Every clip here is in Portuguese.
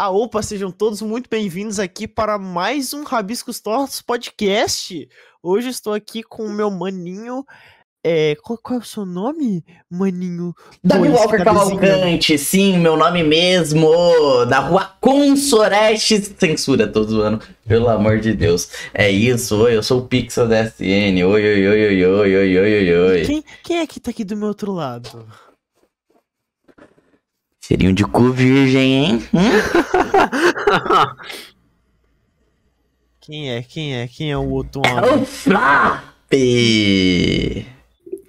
Ah, opa, sejam todos muito bem-vindos aqui para mais um Rabiscos Tortos Podcast. Hoje estou aqui com o meu maninho. É, qual, qual é o seu nome, maninho? Davi Walker. Cavalcante, sim, meu nome mesmo, da rua Consoreste, censura, tô zoando, pelo amor de Deus. É isso, oi, eu sou o Pixel da SN, oi, oi, oi, oi, oi, oi, oi, oi, oi. Quem, quem é que tá aqui do meu outro lado? Seria um de cu virgem, hein? Hum? Quem é? Quem é? Quem é o outro É homem? o Flop!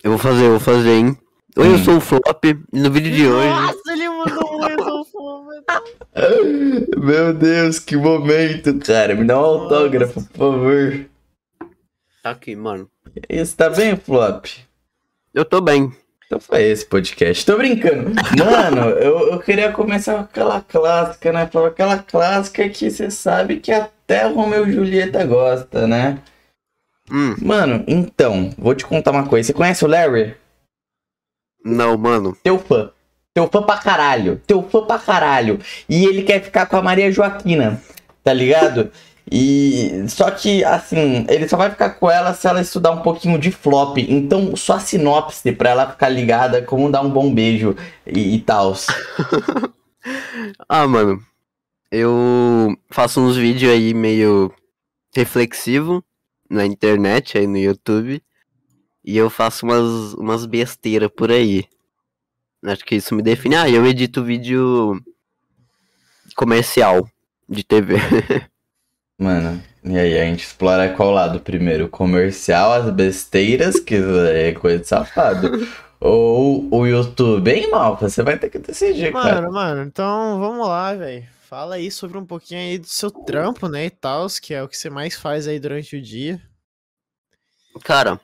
Eu vou fazer, eu vou fazer, hein? Oi, eu Hum. sou o Flop e no vídeo de hoje. Nossa, ele mandou um exofome. Meu Deus, que momento, cara, me dá um autógrafo, por favor. Tá aqui, mano. Isso, tá bem, Flop? Eu tô bem. Então foi esse podcast. Tô brincando. Mano, eu, eu queria começar com aquela clássica, né? Falar aquela clássica que você sabe que até Romeu e Julieta gosta, né? Hum, Mano, então, vou te contar uma coisa. Você conhece o Larry? não, mano. Teu fã. Teu fã pra caralho. Teu fã pra caralho. E ele quer ficar com a Maria Joaquina, tá ligado? E só que assim, ele só vai ficar com ela se ela estudar um pouquinho de flop. Então, só a sinopse pra ela ficar ligada como dar um bom beijo e, e tal. Ah, mano. Eu faço uns vídeos aí meio reflexivo na internet, aí no YouTube. E eu faço umas, umas besteiras por aí. Acho que isso me define. Ah, eu edito vídeo comercial de TV. Mano, e aí a gente explora qual lado primeiro? O comercial, as besteiras, que é coisa de safado. Ou o YouTube, hein, Malfa? Você vai ter que decidir, cara. Mano, mano, então vamos lá, velho. Fala aí sobre um pouquinho aí do seu trampo, né, e tal, que é o que você mais faz aí durante o dia. Cara,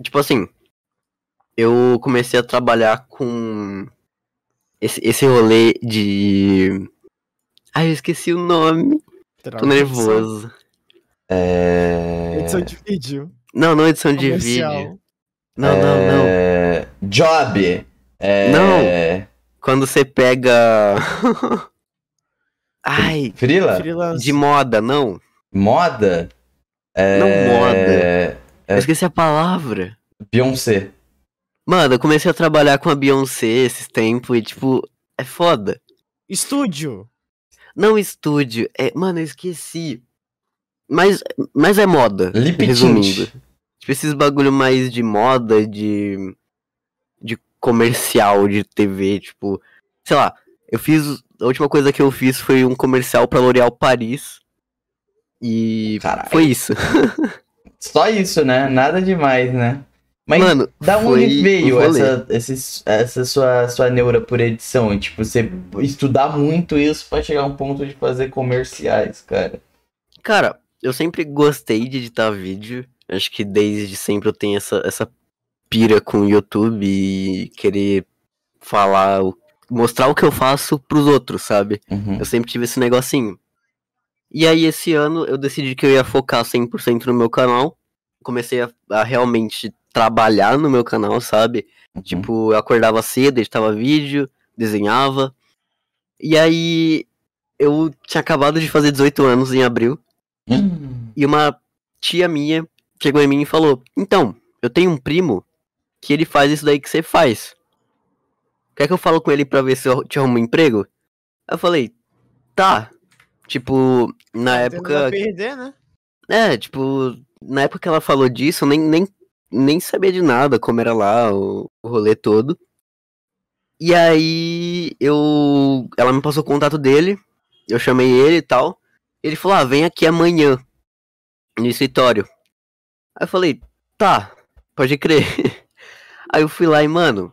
tipo assim, eu comecei a trabalhar com esse, esse rolê de. Ai, eu esqueci o nome. Tô nervoso. É... Edição de vídeo. Não, não edição de comercial. vídeo. Não, não, não. É... Job. É... Não. Quando você pega. Ai, Frila? Freelance. de moda, não. Moda? É... Não moda. É... Eu esqueci a palavra. Beyoncé. Mano, eu comecei a trabalhar com a Beyoncé esses tempos e, tipo, é foda. Estúdio. Não estúdio, é. Mano, eu esqueci. Mas, mas é moda. Lip resumindo. Tipo, esses bagulho mais de moda, de. de comercial de TV, tipo. Sei lá, eu fiz. A última coisa que eu fiz foi um comercial pra L'Oréal Paris. E. Caralho. Foi isso. Só isso, né? Nada demais, né? Mas Mano, da foi onde veio um essa, esse- essa sua, sua neura por edição? Tipo, você estudar muito isso pra chegar a um ponto de fazer comerciais, cara. Cara, eu sempre gostei de editar vídeo. Acho que desde sempre eu tenho essa, essa pira com o YouTube e querer falar, mostrar o que eu faço pros outros, sabe? Uhum. Eu sempre tive esse negocinho. E aí, esse ano, eu decidi que eu ia focar 100% no meu canal. Comecei a, a realmente trabalhar no meu canal, sabe? Uhum. Tipo, eu acordava cedo, editava vídeo, desenhava. E aí, eu tinha acabado de fazer 18 anos em abril. Hum. E uma tia minha chegou em mim e falou: Então, eu tenho um primo que ele faz isso daí que você faz. Quer que eu falo com ele pra ver se eu te arrumo um emprego? Aí eu falei: Tá. Tipo, na época. perder, né? É, tipo, na época que ela falou disso, eu nem, nem, nem sabia de nada, como era lá o, o rolê todo. E aí eu. Ela me passou o contato dele, eu chamei ele e tal. Ele falou, ah, vem aqui amanhã no escritório. Aí eu falei, tá, pode crer. Aí eu fui lá e, mano,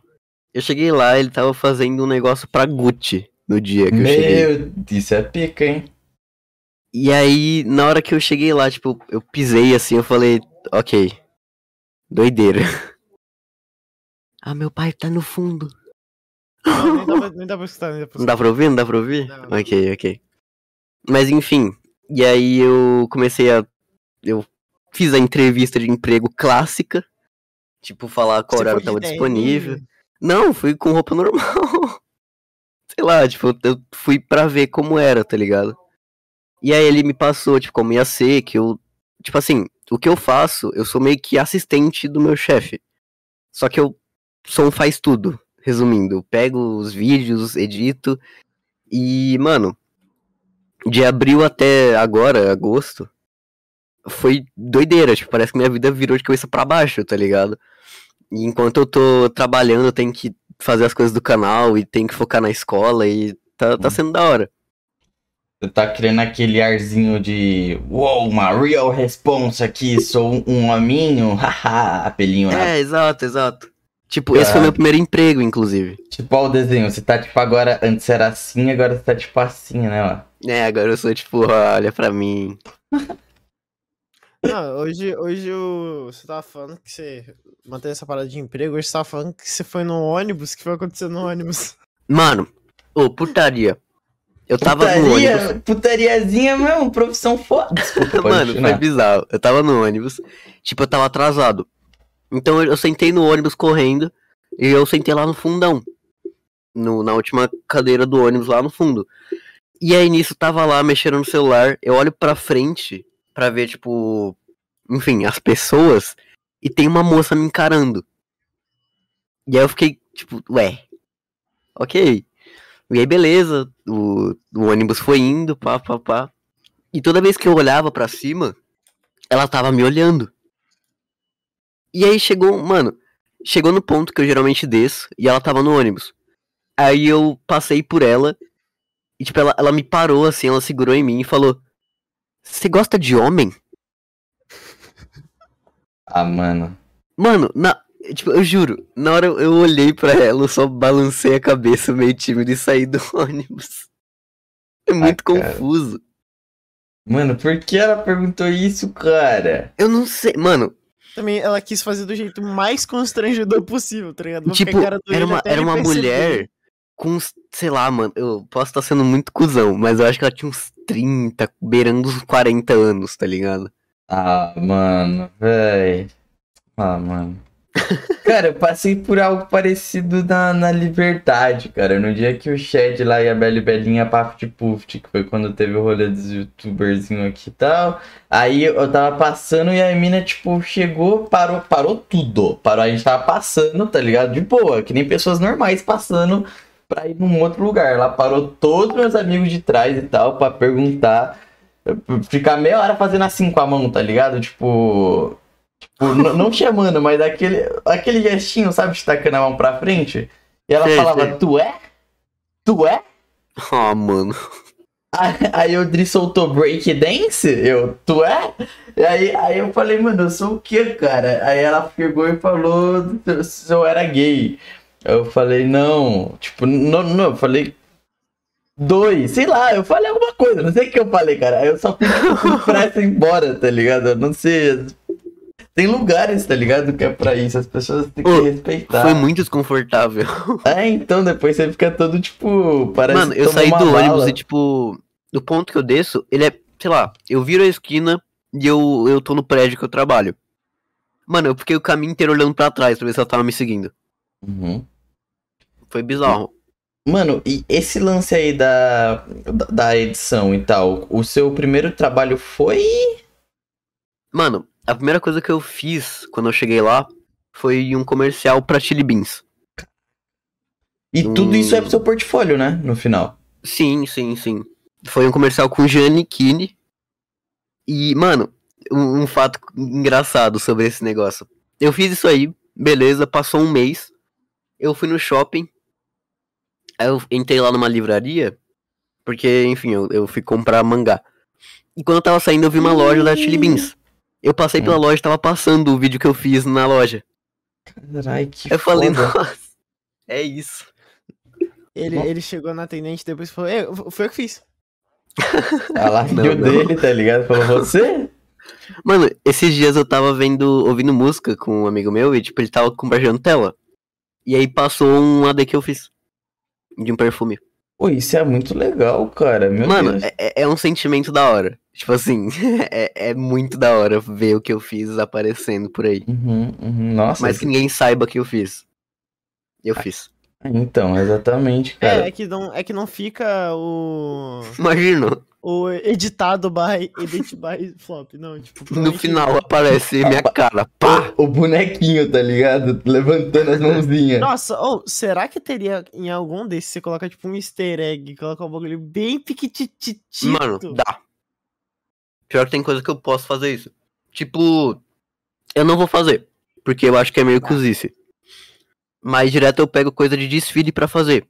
eu cheguei lá, ele tava fazendo um negócio pra Gucci no dia que eu cheguei. Meu, isso é pica, hein? E aí, na hora que eu cheguei lá, tipo, eu pisei assim, eu falei, ok. Doideira. Ah, meu pai tá no fundo. Não, nem, dá pra, nem dá pra escutar, nem dá pra Não dá pra ouvir? Não dá pra ouvir? Não, não. Ok, ok. Mas enfim, e aí eu comecei a. Eu fiz a entrevista de emprego clássica. Tipo, falar qual Você horário tava disponível. Não, fui com roupa normal. sei lá, tipo, eu fui pra ver como era, tá ligado? E aí ele me passou, tipo, como ia ser, que eu. Tipo assim, o que eu faço, eu sou meio que assistente do meu chefe. Só que eu sou um faz tudo, resumindo. Eu pego os vídeos, edito. E, mano, de abril até agora, agosto, foi doideira. Tipo, parece que minha vida virou de cabeça para baixo, tá ligado? E enquanto eu tô trabalhando, eu tenho que fazer as coisas do canal e tenho que focar na escola e tá, tá sendo da hora. Você tá criando aquele arzinho de Uou, uma real response aqui, sou um hominho, haha, apelinho. É, exato, exato. Tipo, esse foi meu primeiro emprego, inclusive. Tipo, ó o desenho, você tá tipo agora, antes era assim, agora você tá tipo assim, né, ó. É, agora eu sou tipo, olha pra mim. Não, hoje, hoje o... você tava falando que você manteve essa parada de emprego, hoje você tava falando que você foi no ônibus, que foi acontecer no ônibus? Mano, ô, putaria. Eu tava Putaria, no ônibus. Putariazinha mesmo, profissão foda. Desculpa, Mano, continuar. foi bizarro. Eu tava no ônibus, tipo, eu tava atrasado. Então eu eu sentei no ônibus correndo e eu sentei lá no fundão. No, na última cadeira do ônibus lá no fundo. E aí nisso tava lá mexendo no celular, eu olho pra frente pra ver, tipo, enfim, as pessoas e tem uma moça me encarando. E aí eu fiquei, tipo, ué, ok. E aí beleza, o, o ônibus foi indo, pá, pá, pá. E toda vez que eu olhava pra cima, ela tava me olhando. E aí chegou, mano, chegou no ponto que eu geralmente desço e ela tava no ônibus. Aí eu passei por ela e, tipo, ela, ela me parou assim, ela segurou em mim e falou: Você gosta de homem? Ah, mano. Mano, na, tipo, eu juro, na hora eu, olhei pra ela, eu só balancei a cabeça meio tímido e saí do ônibus. É muito cara. confuso. Mano, por que ela perguntou isso, cara? Eu não sei, mano, Também ela quis fazer do jeito mais constrangedor possível, tá ligado? Tipo, era uma, era uma perceber. mulher com, uns- sei lá, mano, eu posso estar sendo muito cuzão, mas eu acho que ela tinha uns 30, beirando uns 40 anos, tá ligado? Ah, mano, véi. Ah, mano. Cara, eu passei por algo parecido na, na Liberdade, cara. No dia que o Shed lá e a Belle Belinha Paft Puft, que foi quando teve o rolê dos youtuberzinho aqui e tal. Aí eu tava passando e a mina, tipo, chegou, parou, parou tudo. Parou, a gente tava passando, tá ligado? De boa, que nem pessoas normais passando pra ir num outro lugar. Ela parou todos meus amigos de trás e tal pra perguntar. Ficar meia hora fazendo assim com a mão, tá ligado? Tipo. Tipo, não chamando, mas aquele, aquele gestinho, sabe? Destacando a mão pra frente. E ela Sei, falava, sei. tu é? Tu é? Ah, mano. Aí- o Dri soltou break dance, eu, tu é? E aí, aí eu falei, mano, eu sou o quê, cara? Aí ela pegou e falou se eu era gay. Eu falei, não, tipo, não, não, eu falei dois, sei lá, eu falei alguma coisa, não sei o que eu falei, cara. Aí eu só fui, fui pra essa embora, tá ligado? Eu não sei. Tem lugares, tá ligado? Que é pra isso, as pessoas têm que Ô, respeitar. Foi muito desconfortável. É, então depois você fica todo tipo, parece Mano, eu saí do ônibus e, tipo, do ponto que eu desço, ele é, sei lá, eu viro a esquina e eu, eu tô no prédio que eu trabalho. Mano, eu fiquei o caminho inteiro olhando pra trás pra ver se ela tava me seguindo. Uhum. Foi bizarro. Mano, e esse lance aí da, da- da edição e tal, o seu primeiro trabalho foi. Mano, a primeira coisa que eu fiz quando eu cheguei lá foi um comercial pra Chili Beans. E tudo Hum. isso é pro seu portfólio, né? No final. Sim, sim, sim. Foi um comercial com Giannichini. E, mano, um, um fato engraçado sobre esse negócio. Eu fiz isso aí, beleza, passou um mês. Eu fui no shopping. Aí eu entrei lá numa livraria. Porque, enfim, eu, eu fui comprar mangá. E quando eu tava saindo, eu vi uma loja da Chili Beans. Eu passei pela loja e tava passando o vídeo que eu fiz na loja. Caralho, que Eu falei, foda. nossa, é isso. Ele, ele chegou na atendente depois e falou: "É, foi eu que fiz. A live Não, não. dele, tá ligado? Falou, você? Mano, esses dias eu tava vendo, ouvindo música com um amigo meu e, tipo, ele tava compartilhando tela. E aí passou um AD que eu fiz. De um perfume. Pô, isso é muito legal, cara. Meu Mano, Deus. é, é- é um sentimento da hora. Tipo assim, é, é muito da hora ver o que eu fiz aparecendo por aí. Uhum, uhum. Nossa, Mas que ninguém saiba que eu fiz. Eu fiz. Então, exatamente, É, cara. é que não, é que não fica o. Imagina, O editado by. Edit by flop. Não, tipo. no provavelmente- final aparece minha cara. Pá! O, bonequinho, tá ligado? Levantando as mãozinhas. Nossa, ou será que teria em algum desses você coloca tipo um easter egg, coloca um bagulho bem piquititito? Mano, dá. Pior que tem coisa que eu posso fazer isso. Tipo, eu não vou fazer. Porque eu acho que é meio cozice. Mas direto eu pego coisa de desfile pra fazer.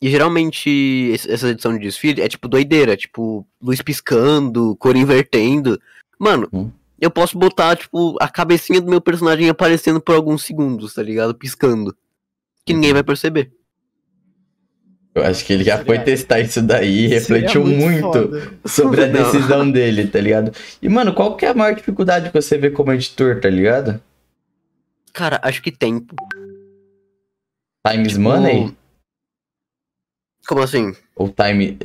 E geralmente essa edição de desfile é tipo doideira, tipo luz piscando, cor invertendo. Mano, Hum. eu posso botar tipo a cabecinha do meu personagem aparecendo por alguns segundos, tá ligado? Piscando. Que ninguém vai perceber. Eu acho que ele já foi testar isso daí e refletiu muito, foda. sobre a Não. decisão dele, tá ligado? E, mano, qual que é a maior dificuldade que você vê como editor, tá ligado? Cara, acho que tempo. Times Tipo, money? Como assim? Ou time.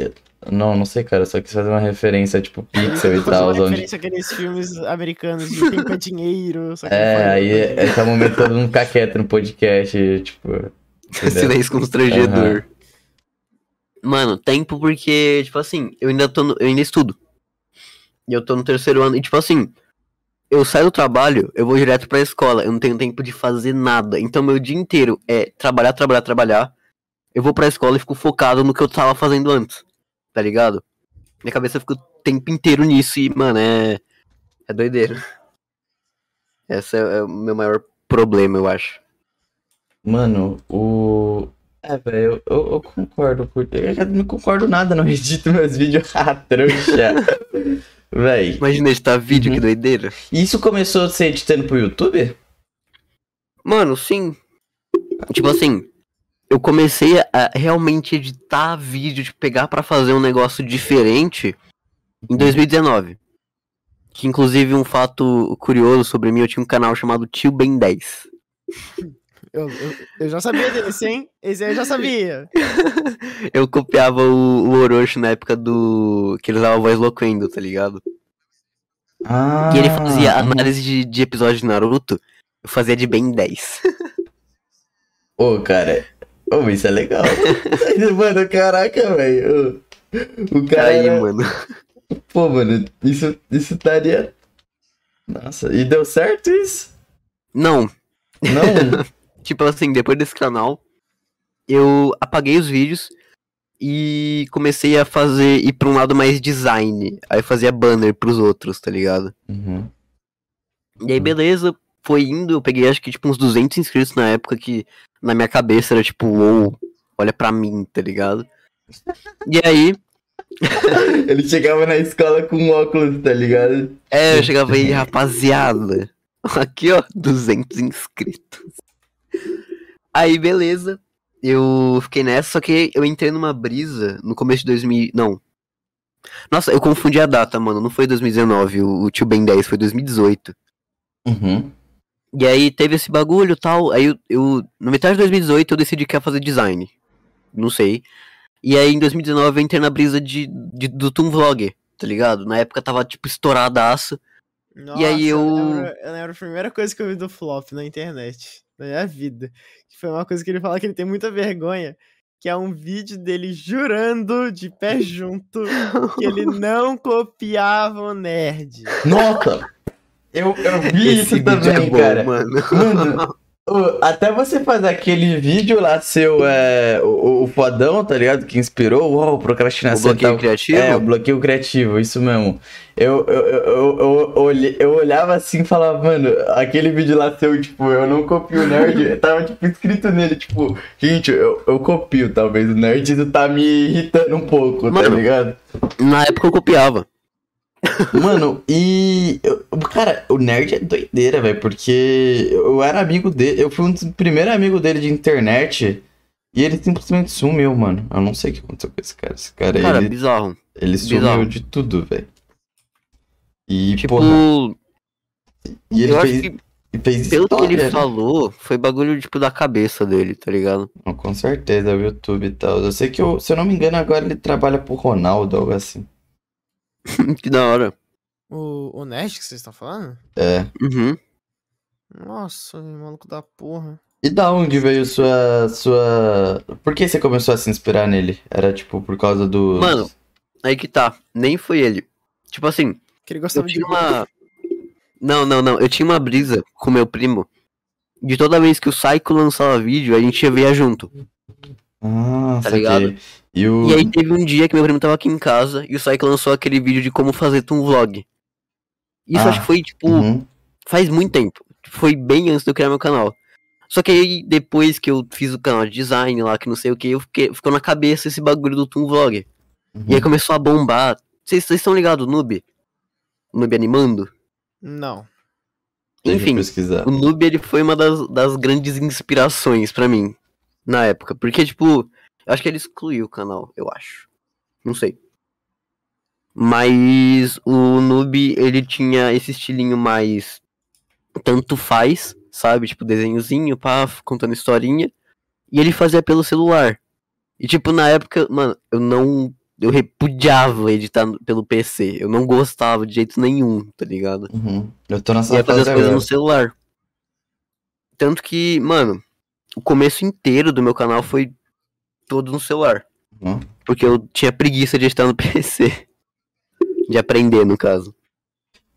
Não, não sei, cara. Só quis fazer uma referência, tipo, pixel e tal. uma Onde... referência àqueles filmes americanos de tempo é dinheiro. Só que É, não aí esse é o momento todo mundo ficar quieto no podcast, tipo. Silêncio constrangedor. Mano, tempo porque, tipo assim, eu ainda tô no, eu ainda estudo. E eu tô no terceiro ano. E tipo assim, eu saio do trabalho, eu vou direto pra escola. Eu não tenho tempo de fazer nada. Então meu dia inteiro é trabalhar, trabalhar, trabalhar. Eu vou pra escola e fico focado no que eu tava fazendo antes. Tá ligado? Minha cabeça fica o tempo inteiro nisso e, mano, é. É doideira. Esse é, é o meu maior problema, eu acho. Mano, o. É, velho, eu, eu, eu concordo. Eu não concordo nada, não edito meus vídeos ah, trouxa. Véi. Imagina editar vídeo, Uhum. que doideira. Isso começou ser editando pro YouTube? Mano, sim. Tipo assim, eu comecei a realmente editar vídeo, de pegar pra fazer um negócio diferente em 2019. Que inclusive um fato curioso sobre mim, eu tinha um canal chamado Tio Ben 10. Eu, eu, eu já sabia desse, hein? Esse aí eu já sabia. Eu copiava o, o Orochi na época do. que ele usava a voz loquendo, tá ligado? Ah. E ele fazia análise de, de episódio de Naruto, eu fazia de Ben 10. Ô, cara. Ô, isso é legal. mano, caraca, velho. O o cara. Aí, mano. Pô, mano, isso, isso estaria. Nossa, e deu certo isso? Não, Não? Tipo assim, depois desse canal, eu apaguei os vídeos e comecei a fazer ir pra um lado mais design. Aí eu fazia banner pros outros, tá ligado? Uhum. E aí, beleza, foi indo. Eu peguei acho que tipo uns 200 inscritos na época que na minha cabeça era tipo, uou, olha pra mim, tá ligado? E aí, Ele chegava na escola com óculos, tá ligado? é, eu chegava aí, rapaziada. Aqui, ó, 200 inscritos. Aí, beleza. Eu fiquei nessa, só que eu entrei numa brisa no começo de 2000. Não. Nossa, eu confundi a data, mano. Não foi 2019, o, o Tio Ben 10, foi 2018. Uhum. E aí teve esse bagulho e tal. Aí eu, eu. Na metade de 2018 eu decidi que ia fazer design. Não sei. E aí em 2019 eu entrei na brisa de, de- do Toon Vlogger, tá ligado? Na época tava tipo estouradaço. Nossa, aí eu- lembro, eu lembro a primeira coisa que eu vi do Flop na internet, na minha vida. Que foi uma coisa que ele fala que ele tem muita vergonha. Que é um vídeo dele jurando de pé junto que ele não copiava o nerd. Nossa! Eu, eu vi Esse isso vídeo também, é bom, cara. mano. Mano, até você fazer aquele vídeo lá seu, é, o, o fodão, tá ligado? Que inspirou, uau, O procrastinação e bloqueio tal. criativo? É, o bloqueio criativo, isso mesmo. Eu, eu, eu, eu, eu, olhava assim e falava, mano, aquele vídeo lá seu, tipo, eu não copio o nerd, tava tipo escrito nele, tipo, gente, eu, eu copio, talvez o nerd tá me irritando um pouco, tá Mano. ligado? Na época eu copiava. Mano, e. eu- cara, o nerd é doideira, velho, porque eu era amigo dele, eu fui um dos primeiros amigos dele de internet. E ele simplesmente sumiu, mano. Eu não sei o que aconteceu com esse cara. Esse cara, Cara, ele, bizarro. ele sumiu bizarro. de tudo, velho. E, Tipo, porra, e ele eu acho fez, que e fez pelo que ele né? falou, foi bagulho tipo da cabeça dele, tá ligado? Com certeza, o YouTube e tal. Eu sei que, eu, se eu não me engano, agora ele trabalha pro Ronaldo, algo assim. que da hora. O, o nerd que vocês estão falando? É. Uhum. Nossa, maluco da porra. E da onde veio sua. sua. Por que você começou a se inspirar nele? Era tipo por causa do. Mano, aí que tá. Nem foi ele. Tipo assim, Que ele eu gostava de tinha uma. Não, não, não. Eu tinha uma brisa com meu primo. De toda vez que o Psycho lançava vídeo, a gente ia ver junto. Ah, Tá ligado? E o. E aí teve um dia que meu primo tava aqui em casa e o Psycho lançou aquele vídeo de como fazer um vlog. Isso Ah, acho que foi, tipo, Uhum. faz muito tempo. Foi bem antes de eu criar meu canal. Só que aí, depois que eu fiz o canal de design lá, que não sei o que, eu fiquei, ficou na cabeça esse bagulho do Toon Vlog. uhum. E aí começou a bombar. Vocês estão ligados, Noob? O Noob animando? Não. Enfim, o Noob ele foi uma das, das grandes inspirações pra mim na época. Porque, tipo, eu acho que ele excluiu o canal, eu acho. Não sei. Mas o Noob, ele tinha esse estilinho mais. Tanto faz, sabe? Tipo, desenhozinho, pá, contando historinha. E ele fazia pelo celular. E, tipo, na época, mano, eu não. Eu repudiava editar pelo PC. Eu não gostava de jeito nenhum, tá ligado? Uhum. Eu tô E nessa ia fazer as coisas no celular. Tanto que, mano, o começo inteiro do meu canal foi todo no celular. Uhum. Porque eu tinha preguiça de editar no PC. De aprender, no caso.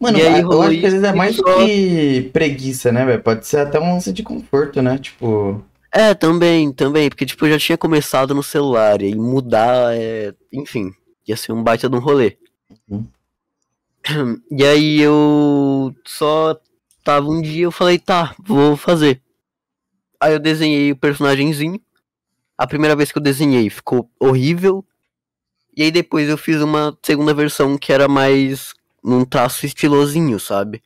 Mano, E aí eu acho que às vezes é mais do só- que preguiça, né, velho? Pode ser até um lance de conforto, né? Tipo. É, também, também. Porque, tipo, eu já tinha começado no celular. E mudar, é... enfim, ia ser um baita de um rolê. Uhum. E aí eu só tava um dia, eu falei, tá, vou fazer. Aí eu desenhei o personagemzinho. A primeira vez que eu desenhei ficou horrível. E aí depois eu fiz uma segunda versão que era mais num traço estilosinho, sabe?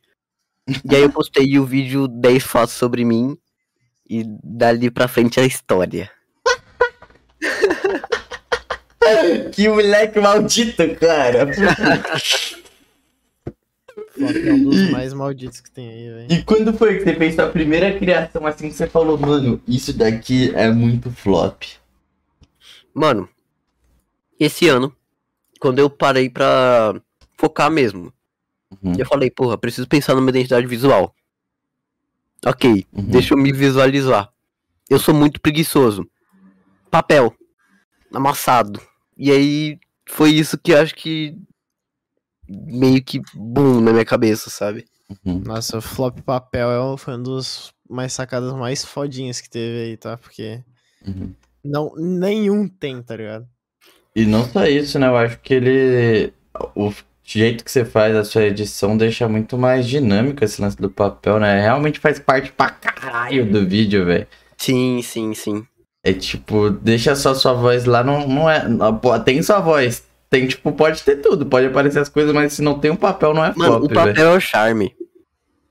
E aí eu postei o vídeo 10 fatos sobre mim. E dali pra frente a história. Que moleque maldito, cara. Flop é um dos Ih. mais malditos que tem aí, velho. E quando foi que você fez sua primeira criação assim que você falou, mano, isso daqui é muito flop? Mano, esse ano, quando eu parei pra focar mesmo, Uhum. eu falei, porra, preciso pensar numa identidade visual. Ok, Uhum. deixa eu me visualizar. Eu sou muito preguiçoso. Papel. Amassado. E aí foi isso que eu acho que meio que boom na minha cabeça, sabe? Uhum. Nossa, o flop papel é um- foi um dos mais sacadas mais fodinhas que teve aí, tá? Porque Uhum. não, nenhum tem, tá ligado? E não só isso, né? Eu acho que ele. O jeito que você faz a sua edição deixa muito mais dinâmico esse lance do papel, né? Realmente faz parte pra caralho do vídeo, velho. Sim, sim, sim. É tipo, deixa só sua voz lá, não, não é. não, pô, tem sua voz. Tem, tipo, pode ter tudo, pode aparecer as coisas, mas se não tem um papel, não é Mano, flop, o papel velho. é o charme.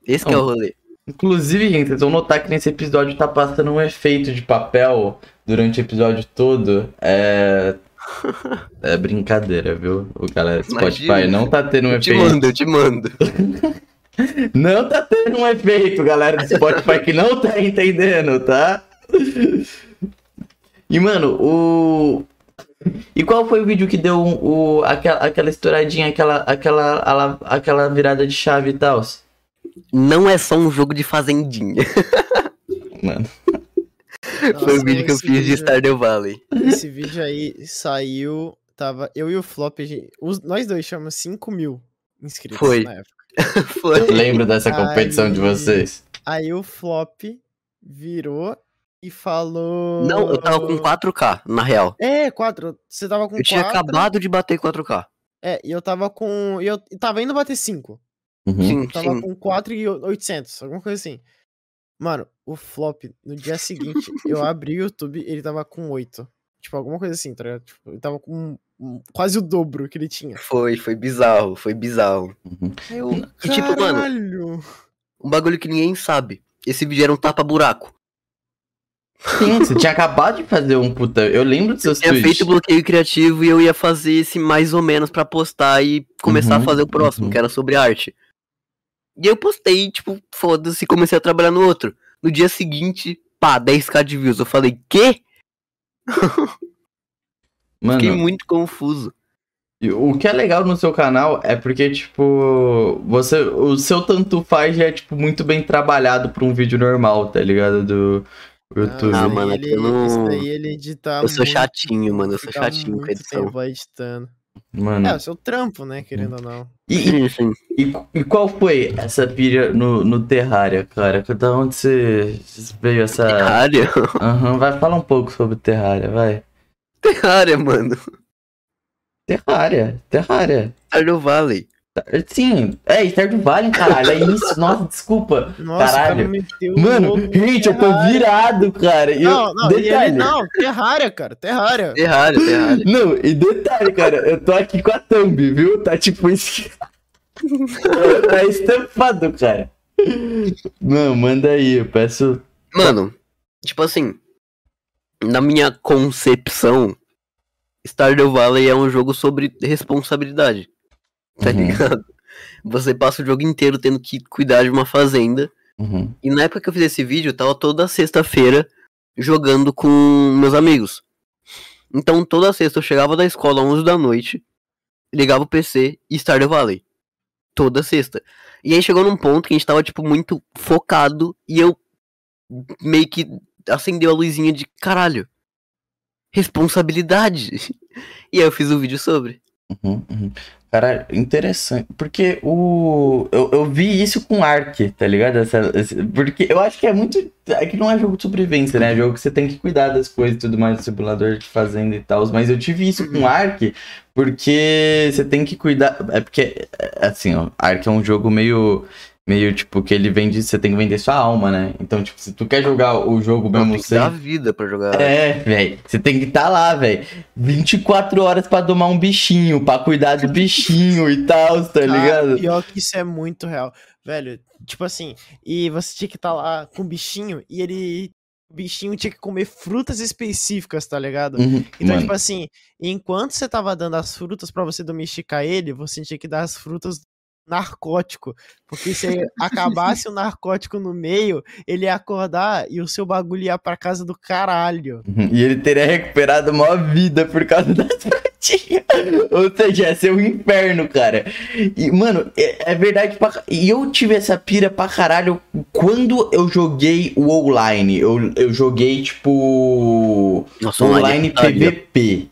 Esse que é o rolê. Inclusive, gente, vocês vão notar que nesse episódio tá passando um efeito de papel durante o episódio todo. É. É brincadeira, viu? O galera Spotify Imagina. não tá tendo um Eu te efeito. mando, eu te mando. Não tá tendo um efeito, galera do Spotify que não tá entendendo, tá? E, mano, o. E qual foi o vídeo que deu o, aquela, aquela estouradinha, aquela, aquela, aquela virada de chave e tal? Não é só um jogo de fazendinha. Mano. Foi o Nossa, vídeo que eu fiz de vídeo- Stardew Valley. Esse vídeo aí saiu. Tava eu e o Flop, os- nós dois chamamos 5 mil inscritos Foi. na época. Foi. Eu lembro dessa competição de Aí. vocês. Aí o Flop virou e falou. Não, eu tava com 4K, na real. É, 4. Você tava com Eu tinha 4. acabado de bater 4K. É, e eu tava com. E eu tava indo bater 5. Uhum. Sim, Tava sim. com 4 e 800, alguma coisa assim. Mano, o flop, no dia seguinte, eu abri o YouTube ele tava com 8. Tipo, alguma coisa assim, tá ligado? Tipo, ele tava com quase o dobro que ele tinha. Foi, foi bizarro, foi bizarro. Uhum. Aí eu, E tipo, mano. Um bagulho que ninguém sabe. Esse vídeo era um tapa-buraco. Sim, você tinha acabado de fazer um puta. Eu lembro dos seus Tinha tweets. feito bloqueio criativo e eu ia fazer esse mais ou menos pra postar e começar Uhum, a fazer o próximo, uhum. que era sobre arte. E eu postei, tipo, foda-se, e comecei a trabalhar no outro. No dia seguinte, pá, 10k de views. Eu falei, quê? Mano, Fiquei muito confuso. O que é legal no seu canal é porque, tipo, você, o seu tanto faz já é, tipo, muito bem trabalhado pra um vídeo normal, tá ligado? Do, YouTube. Ah, mano, ele, eu não- Eu sou muito, chatinho, mano. Eu sou chatinho com edição. tempo editando. Mano. É, o seu trampo, né, querendo ou não. E, Sim, sim. e, e qual foi essa pilha no, no Terraria, cara? Da onde você veio essa. Terraria? Aham, vai falar um pouco sobre Terraria, vai. Terraria, mano. Terraria, Terraria. Stardew Valley. Sim, é Stardew Valley, caralho, é isso. Nossa, desculpa. Nossa, Caralho. cara Mano, gente, eu tô virado, cara. Eu- Não, não, e ele, detalhe. não, Terraria, cara, Terraria. Terraria, Terraria. Não, e detalhe, cara, eu tô aqui com a thumb, viu? Tá tipo isso. tá estampado, cara. Não, manda aí, eu peço. Mano, tipo assim, na minha concepção, Stardew Valley é um jogo sobre responsabilidade. Tá Uhum. ligado? Você passa o jogo inteiro tendo que cuidar de uma fazenda. Uhum, E na época que eu fiz esse vídeo, eu tava toda sexta-feira jogando com meus amigos. Então toda sexta eu chegava da escola às 11 da noite, ligava o PC e Stardew Valley. Toda sexta. E aí chegou num ponto que a gente tava, tipo, muito focado e eu meio que acendeu a luzinha de caralho. Responsabilidade. E aí eu fiz um vídeo sobre. uhum, uhum. Cara, interessante. Porque o. Eu, eu vi isso com Ark, tá ligado? Essa- porque eu acho que é muito. É que não é jogo de sobrevivência, né? É jogo que você tem que cuidar das coisas e tudo mais, simulador de fazenda e tal. Mas eu tive isso com Ark, porque você tem que cuidar. É porque, é, assim, ó, Ark é um jogo meio. Meio tipo que ele vende. Você tem que vender sua alma, né? Então, tipo, se tu quer jogar o jogo Não, mesmo tem que sem. dar vida pra jogar. É, velho. Você tem que estar lá, velho. 24 horas pra domar um bichinho, pra cuidar do bichinho e tal, tá ligado? pior que isso é muito real. Velho, tipo assim, e você tinha que estar lá com o bichinho e ele. O bichinho tinha que comer frutas específicas, tá ligado? Uhum, Então, mano. tipo assim, enquanto você tava dando as frutas pra você domesticar ele, você tinha que dar as frutas narcótico. Porque se acabasse o narcótico no meio, ele ia acordar e o seu bagulho ia pra casa do caralho. Uhum, E ele teria recuperado uma vida por causa das frutinhas. Ou seja, ia ser um inferno, cara. E, mano, é, é verdade pra... E eu tive essa pira pra caralho quando eu joguei o online. Eu, eu joguei, tipo... Nossa, Online putaria. PVP.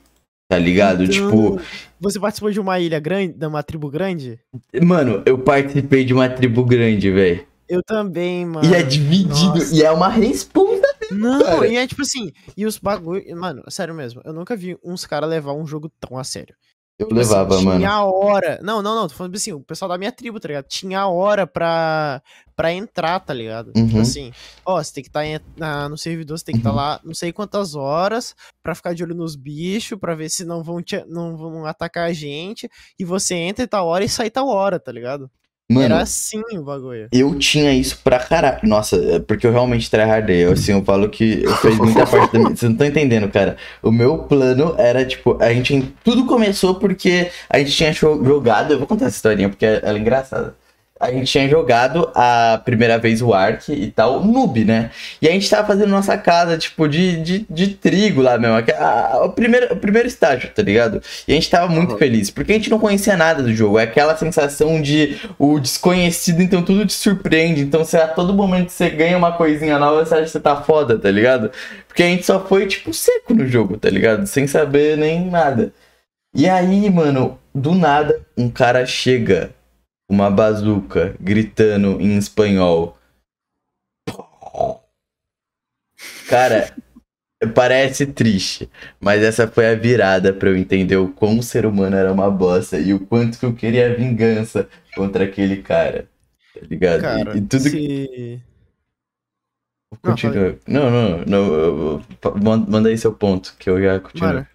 Tá ligado? Então, Tipo... Você participou de uma ilha grande, de uma tribo grande? Mano, eu participei de uma tribo grande, velho. Eu também, mano. E é dividido. nossa. E é uma responsa. Não, cara. e é tipo assim, e os bagulho. Mano, sério mesmo, eu nunca vi uns caras levar um jogo tão a sério. Eu Tipo assim, levava, mano. Tinha hora. Não, não, não. Tô falando assim, o pessoal da minha tribo, tá ligado? Tinha hora pra, pra entrar, tá ligado? Tipo Uhum. assim, ó, você tem que estar no servidor, você tem que estar Uhum. lá não sei quantas horas pra ficar de olho nos bichos, pra ver se não vão, te, não vão atacar a gente. E você entra em tal hora e sai tal hora, tá ligado? Mano, Era assim o bagulho. eu tinha isso pra caralho. Nossa, é porque eu realmente tryhardei. Eu, assim, eu falo que eu fiz muita parte da minha... Vocês não estão entendendo, cara. O meu plano era, tipo, a gente... Tudo começou porque a gente tinha jo- jogado... Eu vou contar essa historinha porque ela é engraçada. A gente tinha jogado a primeira vez o Ark e tal, noob, né? E a gente tava fazendo nossa casa, tipo, de, de, de trigo lá mesmo. a- a- o, primeiro, o primeiro estágio, tá ligado? E a gente tava muito Aham. feliz, porque a gente não conhecia nada do jogo. É aquela sensação de o desconhecido, então tudo te surpreende. Então, você, a todo momento que você ganha uma coisinha nova, você acha que você tá foda, tá ligado? Porque a gente só foi, tipo, seco no jogo, tá ligado? Sem saber nem nada. E aí, mano, do nada, um cara chega, uma bazuca, gritando em espanhol. Cara, parece triste, mas essa foi a virada pra eu entender o quão o ser humano era uma bosta e o quanto que eu queria vingança contra aquele cara. Tá ligado? Cara, e, e tudo que. se... Não, Continua. Não, não, não. man- Manda aí seu ponto, que eu já continuo. Mano,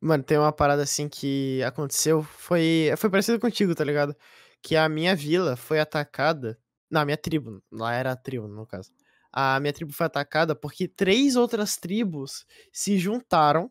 mano, tem uma parada assim que aconteceu, foi, foi parecido contigo, tá ligado? Que a minha vila foi atacada, não, a minha tribo, lá era a tribo, no caso. A minha tribo foi atacada porque três outras tribos se juntaram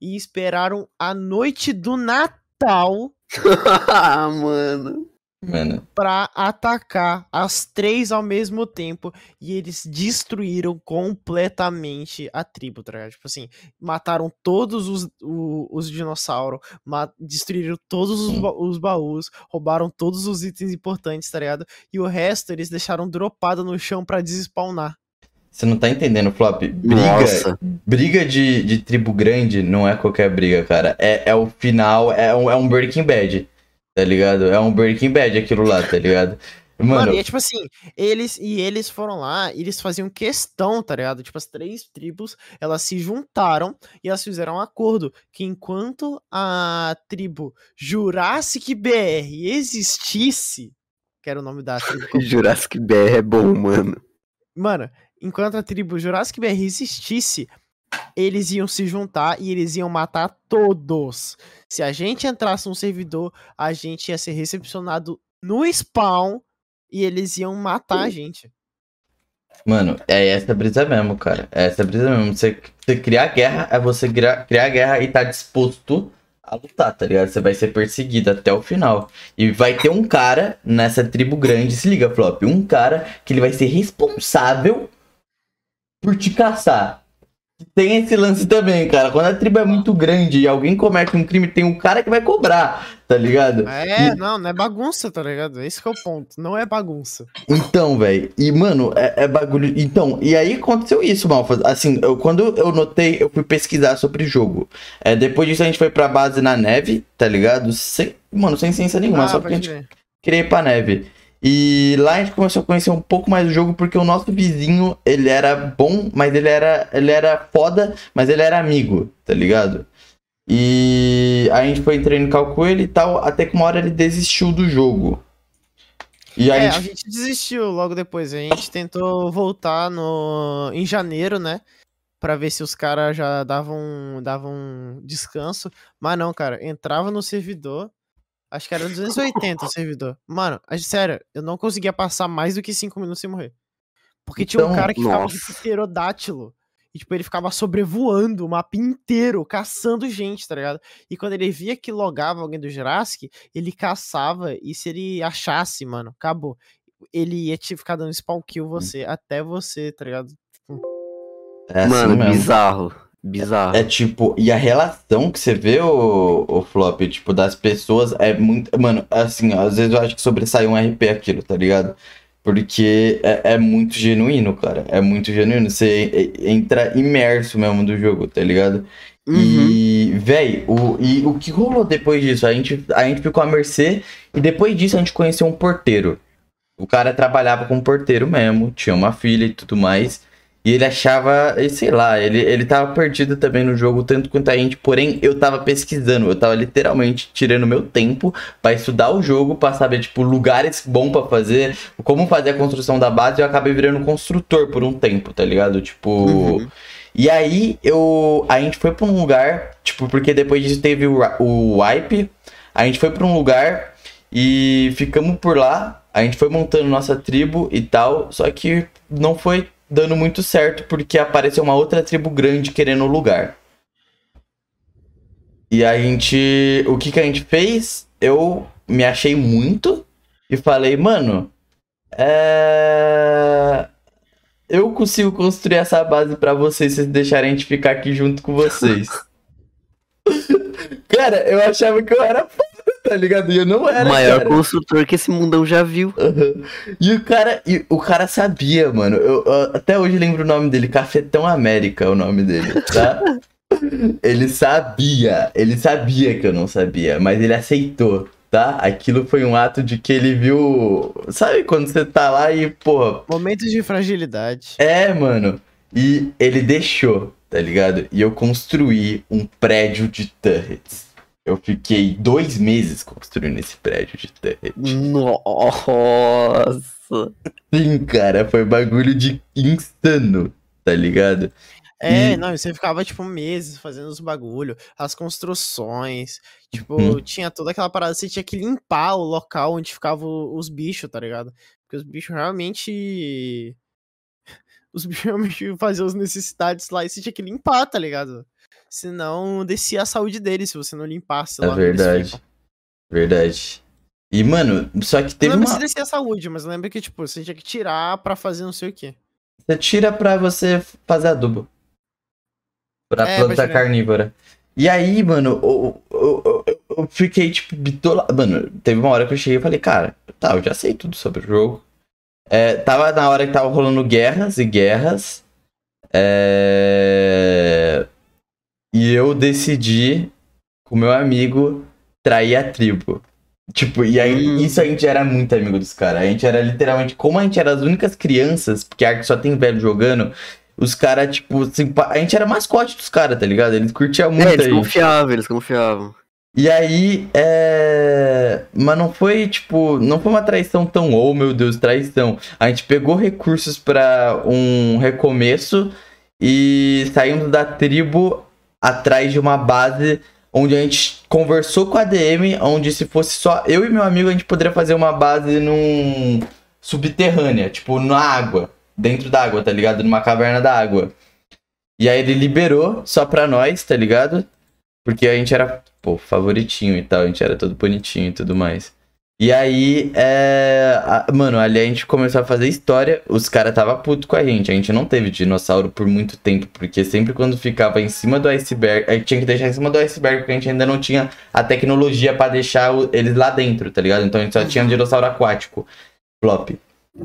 e esperaram a noite do Natal ah, mano. Mano, pra atacar as três ao mesmo tempo e eles destruíram completamente a tribo, tá ligado? Tipo assim, mataram todos os, o- os dinossauros, ma- destruíram todos os, ba- os baús, roubaram todos os itens importantes, tá ligado? E o resto eles deixaram dropado no chão pra desespawnar. Você não tá entendendo, Flop. Briga, Nossa. briga de, de tribo grande não é qualquer briga, cara. É, é o final, é um, é um Breaking Bad, tá ligado? É um Breaking Bad aquilo lá, tá ligado? Mano, Mano, e é tipo assim, eles e eles foram lá, eles faziam questão, tá ligado? Tipo, as três tribos, elas se juntaram e elas fizeram um acordo que enquanto a tribo Jurassic BR existisse, que era o nome da tribo. Jurassic BR é bom, mano. Mano, enquanto a tribo Jurassic BR existisse, eles iam se juntar e eles iam matar todos. Se a gente entrasse num servidor, a gente ia ser recepcionado no spawn e eles iam matar a gente. mano, é essa brisa mesmo, cara. É essa brisa mesmo. Você, você criar guerra é você criar, criar guerra e tá disposto a lutar, tá ligado? Você vai ser perseguido até o final. E vai ter um cara nessa tribo grande, se liga, Flop, um cara que ele vai ser responsável por te caçar. Tem esse lance também, cara. Quando a tribo é muito grande e alguém comete um crime, tem um cara que vai cobrar, tá ligado? É, não, não é bagunça, tá ligado? Esse que é o ponto. Não é bagunça. Então, velho, e mano, é, é bagulho. Então, e aí aconteceu isso, Malfa. Assim, eu, quando eu notei, eu fui pesquisar sobre o jogo. É, depois disso a gente foi pra base na neve, tá ligado? Sem, mano, sem ciência nenhuma, Ah, só porque a gente queria ir pra neve. E lá a gente começou a conhecer um pouco mais do jogo, porque o nosso vizinho, ele era bom, mas ele era, ele era foda, mas ele era amigo, tá ligado? E a gente foi entrando em cal com ele e tal, até que uma hora ele desistiu do jogo. E aí É, a a gente gente desistiu logo depois. A gente tentou voltar no em janeiro, né? Pra ver se os caras já davam, davam descanso. Mas não, cara. Entrava no servidor. Acho que era 280 o servidor. Mano, a- sério, eu não conseguia passar mais do que 5 minutos sem morrer. Porque tinha um Então, cara que ficava de nossa. pterodátilo. E, tipo, ele ficava sobrevoando o mapa inteiro, caçando gente, tá ligado? E quando ele via que logava alguém do Jurassic, ele caçava. E se ele achasse, mano, acabou. Ele ia te ficar dando spawn kill você, até você, tá ligado? é assim mano, mesmo. bizarro. Bizarro. É tipo, e a relação que você vê, o, o Flop, tipo, das pessoas é muito. Mano, assim, às vezes eu acho que sobressai um RP aquilo, tá ligado? Porque é, é muito genuíno, cara. É muito genuíno. Você entra imerso mesmo do jogo, tá ligado? Uhum. E, véi, o, e o que rolou depois disso? A gente, a gente ficou à mercê e depois disso a gente conheceu um porteiro. O cara trabalhava como porteiro mesmo, tinha uma filha e tudo mais. E ele achava, sei lá, ele, ele tava perdido também no jogo, tanto quanto a gente. Porém, eu tava pesquisando, eu tava literalmente tirando meu tempo pra estudar o jogo, pra saber, tipo, lugares bons pra fazer, como fazer a construção da base. E eu acabei virando construtor por um tempo, tá ligado? Tipo. Uhum. E aí eu. A gente foi pra um lugar, tipo, porque depois disso teve o, o wipe. A gente foi pra um lugar e ficamos por lá. A gente foi montando nossa tribo e tal. Só que não foi dando muito certo porque apareceu uma outra tribo grande querendo o lugar. E a gente. O que que a gente fez? Eu me achei muito e falei, mano. É. Eu consigo construir essa base pra vocês, se vocês deixarem a gente ficar aqui junto com vocês. cara, eu achava que eu era foda, tá ligado? E eu não era, o maior cara. construtor que esse mundão já viu. Aham. E o cara, e o cara sabia, mano. Eu, eu até hoje lembro o nome dele, Cafetão América é o nome dele, tá? ele sabia, ele sabia que eu não sabia, mas ele aceitou, tá? Aquilo foi um ato de que ele viu, sabe quando você tá lá e, pô, Momentos de fragilidade. é, mano. E ele deixou, tá ligado? E eu construí um prédio de turrets. Eu fiquei dois meses construindo esse prédio de turret. Nossa. Sim, cara, foi bagulho de insano, tá ligado? É, E- não, você ficava, tipo, meses fazendo os bagulho, as construções, tipo, Uhum. tinha toda aquela parada, você tinha que limpar o local onde ficavam os bichos, tá ligado? Porque os bichos realmente... Os bichos realmente faziam as necessidades lá e você tinha que limpar, tá ligado? Senão descia a saúde deles se você não limpasse É lá eles verdade. Verdade. E, mano, só que Não teve lembro uma. se descia a saúde, mas lembra que, tipo, você tinha que tirar pra fazer não sei o quê. Você tira pra você fazer adubo. Pra É, planta carnívora. E aí, mano, eu, eu, eu- eu fiquei, tipo, bitolado. Mano, teve uma hora que eu cheguei e falei, cara, tá, eu já sei tudo sobre o jogo. É, tava na hora que tava rolando guerras e guerras. É... E eu decidi, com meu amigo, trair a tribo. Tipo, e aí, Hum. isso a gente era muito amigo dos caras. A gente era literalmente, como a gente era as únicas crianças, porque a só tem velho jogando, os caras, tipo, simpa- a gente era mascote dos caras, tá ligado? Eles curtiam muito É, eles gente. confiavam, eles confiavam. E aí, é. Mas não foi, tipo, não foi uma traição tão, oh meu Deus, traição. A gente pegou recursos pra um recomeço e saímos da tribo atrás de uma base onde a gente conversou com a DM, onde se fosse só eu e meu amigo, a gente poderia fazer uma base num subterrânea, tipo, na água, dentro da água, tá ligado? Numa caverna da água. E aí ele liberou só pra nós, tá ligado? Porque a gente era, pô, favoritinho e tal, a gente era todo bonitinho e tudo mais. E aí, é... mano, ali a gente começou a fazer história, os caras tava puto com a gente, a gente não teve dinossauro por muito tempo, porque sempre quando ficava em cima do iceberg, a gente tinha que deixar em cima do iceberg, porque a gente ainda não tinha a tecnologia pra deixar eles lá dentro, tá ligado? Então a gente só tinha dinossauro aquático. Flop.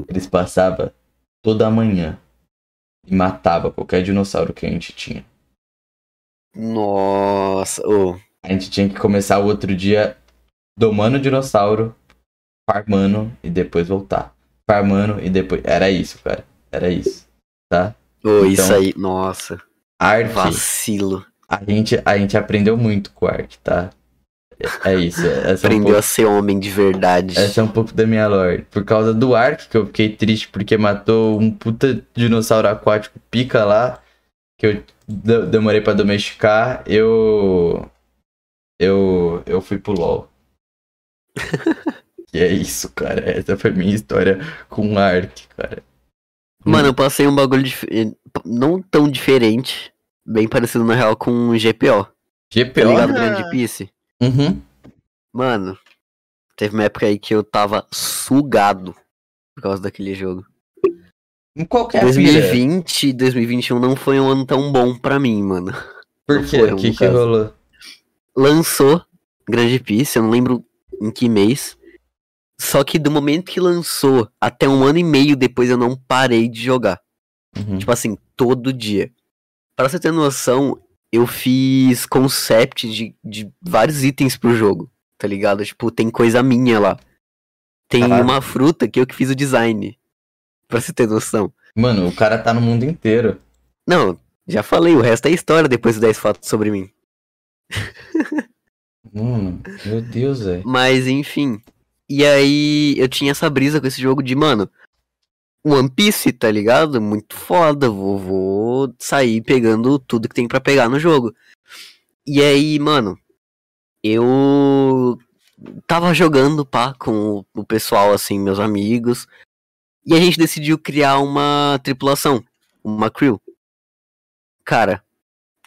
Eles passavam toda manhã e matava qualquer dinossauro que a gente tinha. Nossa, ô. A gente tinha que começar o outro dia domando o dinossauro, farmando e depois voltar. Farmando e depois. Era isso, cara. Era isso. Tá? Ô, isso Então, aí, nossa, Ark, vacilo. a gente, a gente aprendeu muito com o Ark, tá? É é isso. Essa é, um Aprendeu pouco, a ser homem de verdade. essa é um pouco da minha lore. Por causa do Ark, que eu fiquei triste porque matou um puta dinossauro aquático pica lá, que eu de- demorei pra domesticar, eu. Eu. Eu fui pro LOL. E é isso, cara. Essa foi minha história com o Ark, cara. Mano, eu passei um bagulho dif- não tão diferente, bem parecido na real com o GPO. Tá GPO? ligado, Ah. Grande Piece? Uhum. Mano, teve uma época aí que eu tava sugado por causa daquele jogo. Em qualquer pira. 2020 e 2021 não foi um ano tão bom pra mim, mano. Por quê? O que que rolou? Lançou Grande Piece, eu não lembro em que mês. Só que do momento que lançou até um ano e meio depois eu não parei de jogar. Uhum. Tipo assim, todo dia. Pra você ter noção, eu fiz concept de, de vários itens pro jogo, tá ligado? Tipo, tem coisa minha lá. Tem Caraca. uma fruta que eu que fiz o design. Pra você ter noção. Mano, o cara tá no mundo inteiro. Não, já falei, o resto é história depois dos 10 fatos sobre mim. Mano, meu Deus, velho. Mas enfim. E aí eu tinha essa brisa com esse jogo de, mano, One Piece, tá ligado? Muito foda. Vou, vou sair pegando tudo que tem pra pegar no jogo. E aí, mano, eu tava jogando, pá, com o pessoal, assim, meus amigos. E a gente decidiu criar uma tripulação, uma crew. Cara,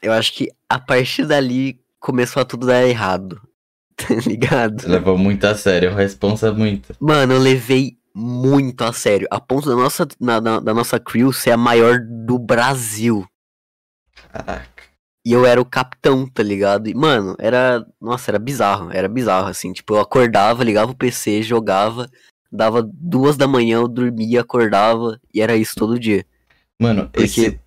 eu acho que a partir dali começou a tudo dar errado. Tá ligado? Levou muito a sério, responsa muito. Mano, eu levei muito a sério. A ponto da nossa, na- na- da nossa crew ser a maior do Brasil. Caraca. E eu era o capitão, tá ligado? E, mano, era. Nossa, era bizarro. Era bizarro, assim. Tipo, eu acordava, ligava o PC, jogava. Dava duas da manhã, eu dormia, acordava. E era isso todo dia. Mano, Porque- esse,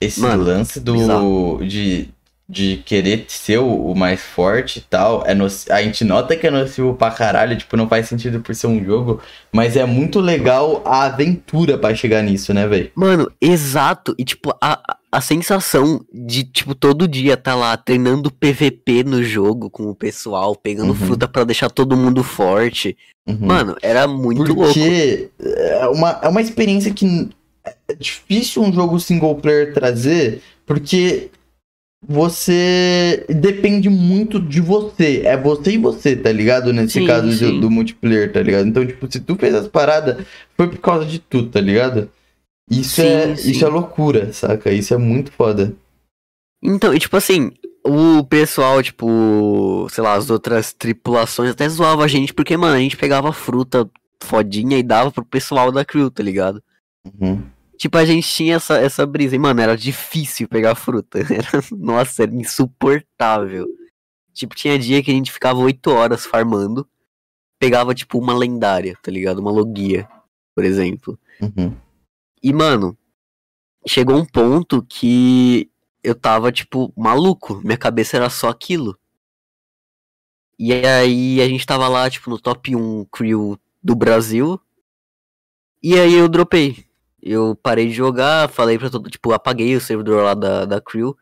esse Mano, lance do. bizarro. De, de querer ser o, mais forte e tal, é noci- a gente nota que é nocivo pra caralho, tipo, não faz sentido por ser um jogo, mas é muito legal a aventura pra chegar nisso, né, velho? Mano, exato. E, tipo, a, a- sensação de, tipo, todo dia tá lá treinando PVP no jogo com o pessoal, pegando Uhum. fruta pra deixar todo mundo forte. Uhum. Mano, era muito louco. Porque é uma, é uma experiência que é difícil um jogo single player trazer, porque você depende muito de você. É você e você, tá ligado? Nesse Sim, caso do- sim. Do, multiplayer, tá ligado? Então, tipo, se tu fez as paradas, foi por causa de tu, tá ligado? Isso, Sim, é, isso é loucura, saca? Isso é muito foda. Então, e tipo assim, o pessoal, tipo, sei lá, as outras tripulações até zoavam a gente, porque, mano, a gente pegava fruta fodinha e dava pro pessoal da crew, tá ligado? Uhum. Tipo, a gente tinha essa, essa brisa, e, mano, era difícil pegar fruta. Era, nossa, era insuportável. Tipo, tinha dia que a gente ficava oito horas farmando, pegava, tipo, uma lendária, tá ligado? Uma logia. por exemplo. Uhum. E, mano, chegou um ponto que eu tava, tipo, maluco. Minha cabeça era só aquilo. E aí a gente tava lá, tipo, no top 1 crew do Brasil. E aí eu dropei. Eu parei de jogar, falei pra todo, tipo, apaguei o servidor lá da, da crew.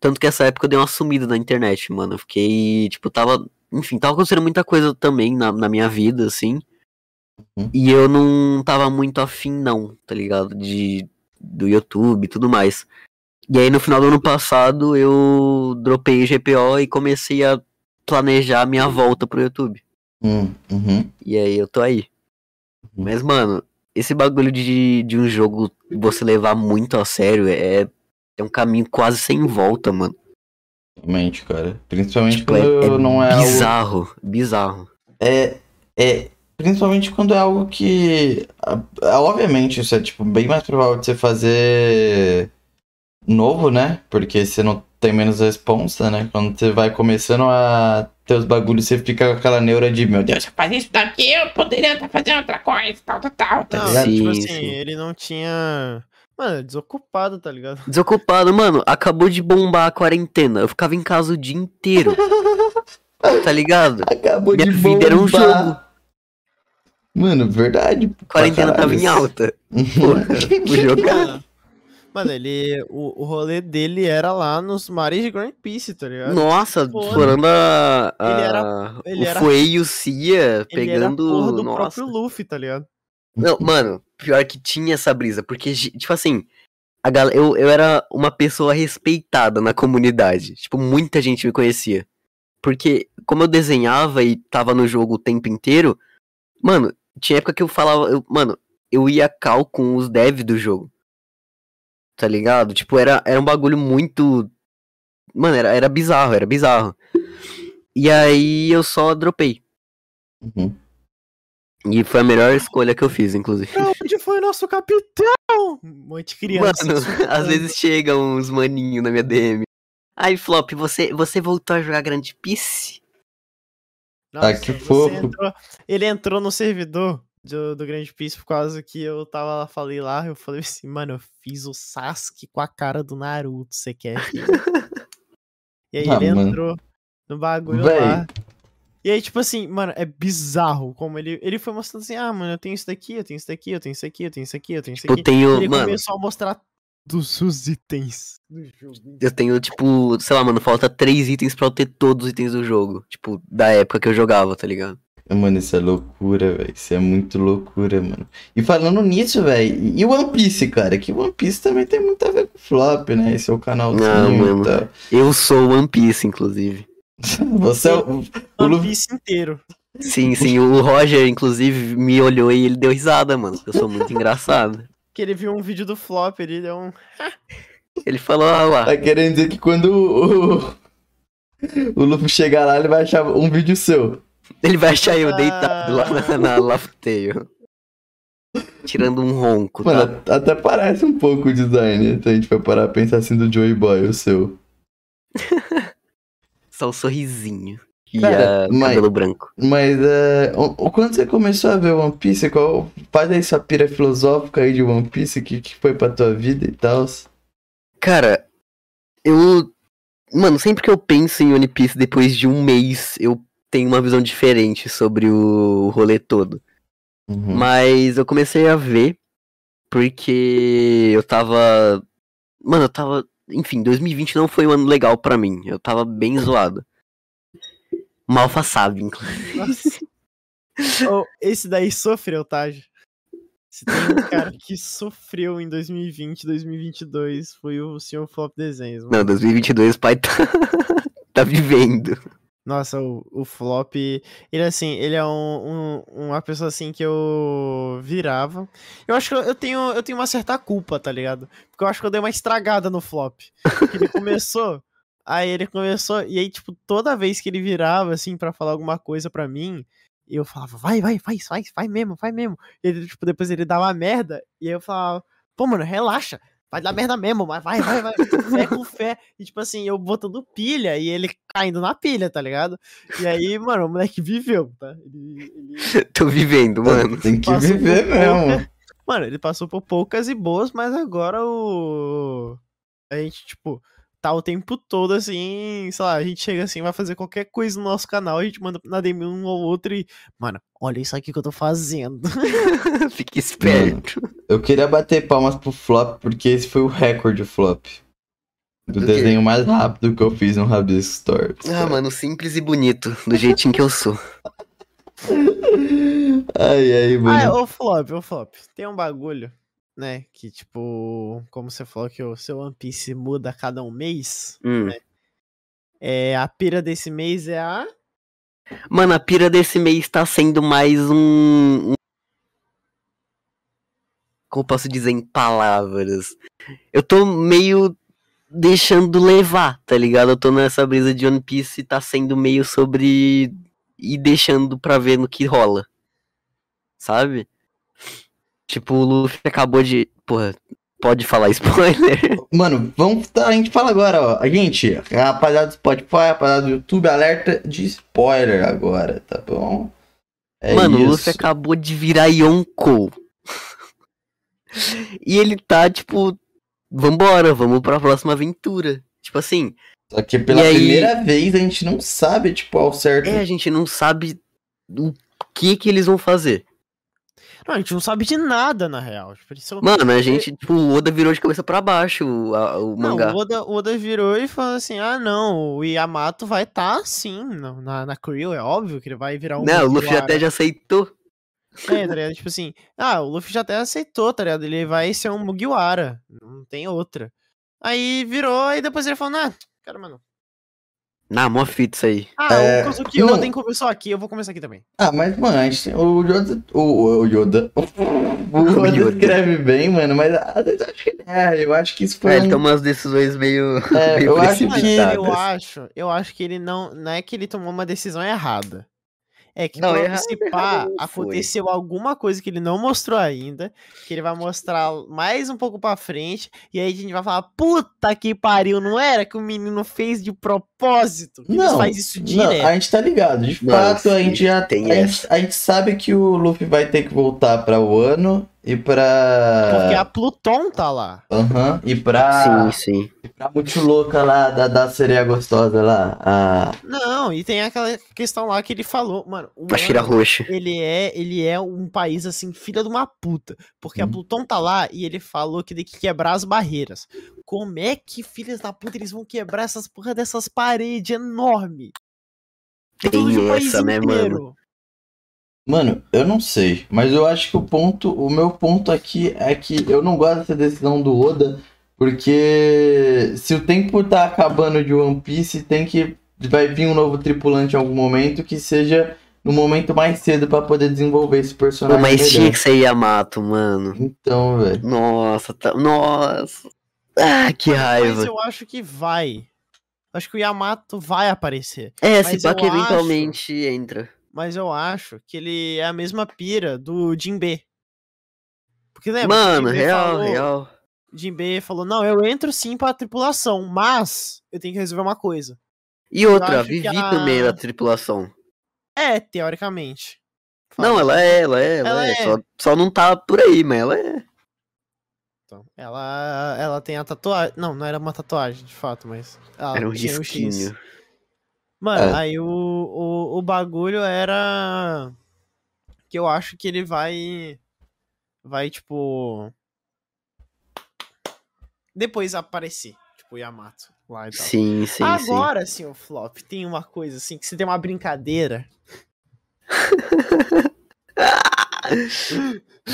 Tanto que essa época eu dei uma sumida na internet, mano. Eu fiquei, tipo, tava. Enfim, tava acontecendo muita coisa também na, na minha vida, assim. Uhum. E eu não tava muito afim, não, tá ligado? De, do YouTube e tudo mais. E aí no final do ano passado eu dropei o GPO e comecei a planejar a minha volta pro YouTube. Hum, Uhum. E aí eu tô aí. Mas, mano, esse bagulho de, de um jogo você levar muito a sério é, é um caminho quase sem volta, mano. Realmente, cara. Principalmente Tipo, quando é, é não é algo. bizarro, bizarro. É, é. Principalmente quando é algo que. Obviamente, isso é tipo bem mais provável de você fazer novo, né? Porque você não tem menos responsa, né? Quando você vai começando a ter os bagulhos, você fica com aquela neura de, meu Deus, Se eu fazer isso daqui, eu poderia estar fazendo outra coisa, tal, tal, tal. tá Não, tipo Sim, assim, sim. ele não tinha. Mano, desocupado, tá ligado? Desocupado, mano, acabou de bombar a quarentena. Eu ficava em casa o dia inteiro. tá ligado? acabou Minha de vida era um bombar. jogo. Mano, verdade. A quarentena tava em alta. Porra, vou jogar. Mano, ele. O, o rolê dele era lá nos mares de Grand Peace, tá ligado? Nossa, Foda. explorando a, a- Ele era- ele o era- Fuei e o Cia Ele era pegando. do Nossa. próprio Luffy, tá ligado? Não, mano, pior que tinha essa brisa, porque, tipo assim, a gal... eu, eu era uma pessoa respeitada na comunidade. Tipo, muita gente me conhecia. Porque, como eu desenhava e tava no jogo o tempo inteiro, mano, tinha época que eu falava, eu- mano, eu ia cal com os devs do jogo. Tá ligado? Tipo, era, era um bagulho muito. Mano, era, era bizarro, era bizarro. E aí eu só dropei. Uhum. E foi a melhor escolha que eu fiz, inclusive. Pra onde foi nosso capitão? Um monte de criança. Mano, às vezes chegam uns maninhos na minha DM. Ai, Flop, você, você voltou a jogar Grande Peace? Ah, que fofo. entrou- ele entrou no servidor do, do Grande Peace por causa que eu tava lá, falei lá, eu falei assim, mano, eu fiz o Sasuke com a cara do Naruto, você quer? filho?" e aí Ah, ele mano. entrou no bagulho Véi. lá. E aí, tipo assim, mano, é bizarro como ele, ele foi mostrando assim, ah, mano, eu tenho isso daqui, eu tenho isso daqui, eu tenho isso aqui, eu tenho isso aqui, eu tenho isso Eu aqui. tenho, ele mano, começou a mostrar dos os itens do jogo. eu tenho, tipo, sei lá, mano, falta três itens pra eu ter todos os itens do jogo. Tipo, da época que eu jogava, tá ligado? Mano, isso é loucura, velho. Isso é muito loucura, mano. E falando nisso, velho, e o One Piece, cara? Que o One Piece também tem muito a ver com o flop, né? Esse é o canalzinho Não, e mano. tal. Eu sou One Piece, inclusive. Você é o, o One. Piece inteiro. Sim, sim, o Roger, inclusive, me olhou e ele deu risada, mano. porque Eu sou muito engraçado. Que ele viu um vídeo do flop, ele deu um. Ele falou, ah lá. Tá querendo dizer que quando o, o Luffy chegar lá, ele vai achar um vídeo seu. Ele vai achar eu deitado lá na, na Lafteio. Tirando um ronco, tá? Mano, até parece um pouco o design. Se a gente vai parar a pensar assim do Joey Boy, o seu. Só o sorrisinho. E Cara, a- o mas- cabelo branco. Mas o- o- Quando você começou a ver One Piece, qual. Faz aí sua pira filosófica aí de One Piece, o que, que foi pra tua vida e tal? Cara, eu. Mano, sempre que eu penso em One Piece depois de um mês, eu tenho uma visão diferente sobre o rolê todo. Uhum. Mas eu comecei a ver porque eu tava. Mano, eu tava. Enfim, 2020 não foi um ano legal pra mim. Eu tava bem zoado. Malfa sabe, inclusive. Oh, esse daí sofreu, tá? Se tem um cara que sofreu em 2020, 2022, foi o Sr. Flop Desenhos. mano. Não, 2022 o pai tá, tá vivendo. Nossa, o, o Flop, ele assim, ele é um, um- uma pessoa assim que eu virava. Eu acho que eu tenho, eu tenho uma certa culpa, tá ligado? Porque eu acho que eu dei uma estragada no Flop. Que ele começou, aí ele começou, e aí, tipo, toda vez que ele virava, assim, pra falar alguma coisa pra mim, eu falava, vai, vai, faz, faz, faz mesmo, faz mesmo. E ele, tipo, depois ele dava merda, e aí eu falava, pô, mano, relaxa. Vai dar merda mesmo, mas vai, vai, vai. Fé com fé. E tipo assim, eu botando pilha e ele caindo na pilha, tá ligado? E aí, mano, o moleque viveu, tá? Ele, ele Tô vivendo, mano. Tem que passou viver mesmo. Mano, ele passou por poucas e boas, mas agora o. A gente, tipo, tá o tempo todo assim, sei lá, a gente chega assim, vai fazer qualquer coisa no nosso canal, a gente manda na DM um ou outro e. Mano, olha isso aqui que eu tô fazendo. Fique esperto. Eu queria bater palmas pro flop, porque esse foi o recorde flop. Do Do quê? desenho mais rápido que eu fiz no Rabisco Store. Ah, mano, simples e bonito, do jeitinho que eu sou. Ai, ai, Ah, é, mano. ô Flop, ô Flop, tem um bagulho, né, que tipo, como você falou que o seu One Piece muda a cada um mês, Hum. é, a pira desse mês é a... Mano, a pira desse mês tá sendo mais um. um- Como posso dizer em palavras? Eu tô meio deixando levar, tá ligado? Eu tô nessa brisa de One Piece e tá sendo meio sobre. e deixando pra ver no que rola. Sabe? Tipo, o Luffy acabou de. Porra, pode falar spoiler? Mano, vamos. Tá, a gente fala agora, ó. A gente, rapaziada do Spotify, rapaziada do YouTube, alerta de spoiler agora, tá bom? É Mano, o isso. Luffy acabou de virar Yonkou. e ele tá, tipo, vambora, vamos pra próxima aventura. Tipo assim, Só que pela aí- primeira vez a gente não sabe, tipo, ao certo. é, a gente não sabe o que que eles vão fazer. Não, a gente não sabe de nada, na real. Tipo, eles são- Mano, a gente, tipo, o Oda virou de cabeça pra baixo o, a- o Não, mangá. o Oda, o Oda virou e falou assim: ah, não, o Yamato vai estar tá, sim na, na Creel, é óbvio que ele vai virar um. Não, o Luffy até já aceitou. É, tá ligado? Tipo assim, ah, o Luffy já até aceitou, tá ligado? Ele vai ser um Mugiwara, não tem outra. Aí virou, e depois ele falou, ah, caramba, não. Na mó fita isso aí. Ah, É, o Kozuki não. Oden começou aqui, eu vou começar aqui também. Ah, mas, mano, o Yoda. O, o Yoda. O Yoda Yoda. escreve bem, mano, mas acho que é. Eu acho que isso foi. É, ele um- toma umas decisões meio, É, meio eu acho que- eu acho, eu acho que ele não, não é que ele tomou uma decisão errada. É que Não, se pá, não foi. aconteceu alguma coisa que ele não mostrou ainda, que ele vai mostrar mais um pouco pra frente, e aí a gente vai falar, puta que pariu, não era que o menino fez de propósito? Eles Não, faz isso Não, direto. a gente tá ligado. De Não, fato, a sim, gente já tem a gente, a gente sabe que o Luffy vai ter que voltar pra Wano e pra. Porque a Pluton tá lá. Aham, e pra. Sim, sim. e pra muito louca lá da, da sereia gostosa lá. A... Não, e tem aquela questão lá que ele falou, mano, o A Shira roxa. ele é, ele é um país assim, filha de uma puta, porque a Hum. Pluton tá lá e ele falou que tem que quebrar as barreiras. Como é que filhas da puta eles vão quebrar essas porra dessas paredes enormes? Tem um essa, né, mano? Mano, eu não sei, mas eu acho que o ponto, o meu ponto aqui é que eu não gosto dessa decisão do Oda, porque se o tempo tá acabando de One Piece, tem que vai vir um novo tripulante em algum momento que seja no momento mais cedo pra poder desenvolver esse Pô, personagem mas melhor. tinha que ser Yamato, mano. Então, velho. Nossa, tá... Nossa. Ah, que Mas raiva. eu acho que vai. Acho que o Yamato vai aparecer. É, mas se pá que acho- eventualmente entra. Mas eu acho que ele é a mesma pira do Jinbe. Porque lembra? o Mano, real, falou- real. Jinbe falou: Não, eu entro sim pra tripulação, mas eu tenho que resolver uma coisa. E outra, Vivi a- também é da tripulação. É, teoricamente. Não, Fala. ela é, ela é, ela, Ela é. é. Só, só não tá por aí, mas ela é. Então, ela, ela tem a tatuagem. Não, não era uma tatuagem, de fato, mas. ela Era um tinha o X. Mano, É. aí o, o, o bagulho era. Que eu acho que ele vai. Vai, tipo. Depois aparecer. Tipo, Yamato lá e tal. Sim, sim, sim. Agora, senhor Flop, tem uma coisa assim, que você tem uma brincadeira.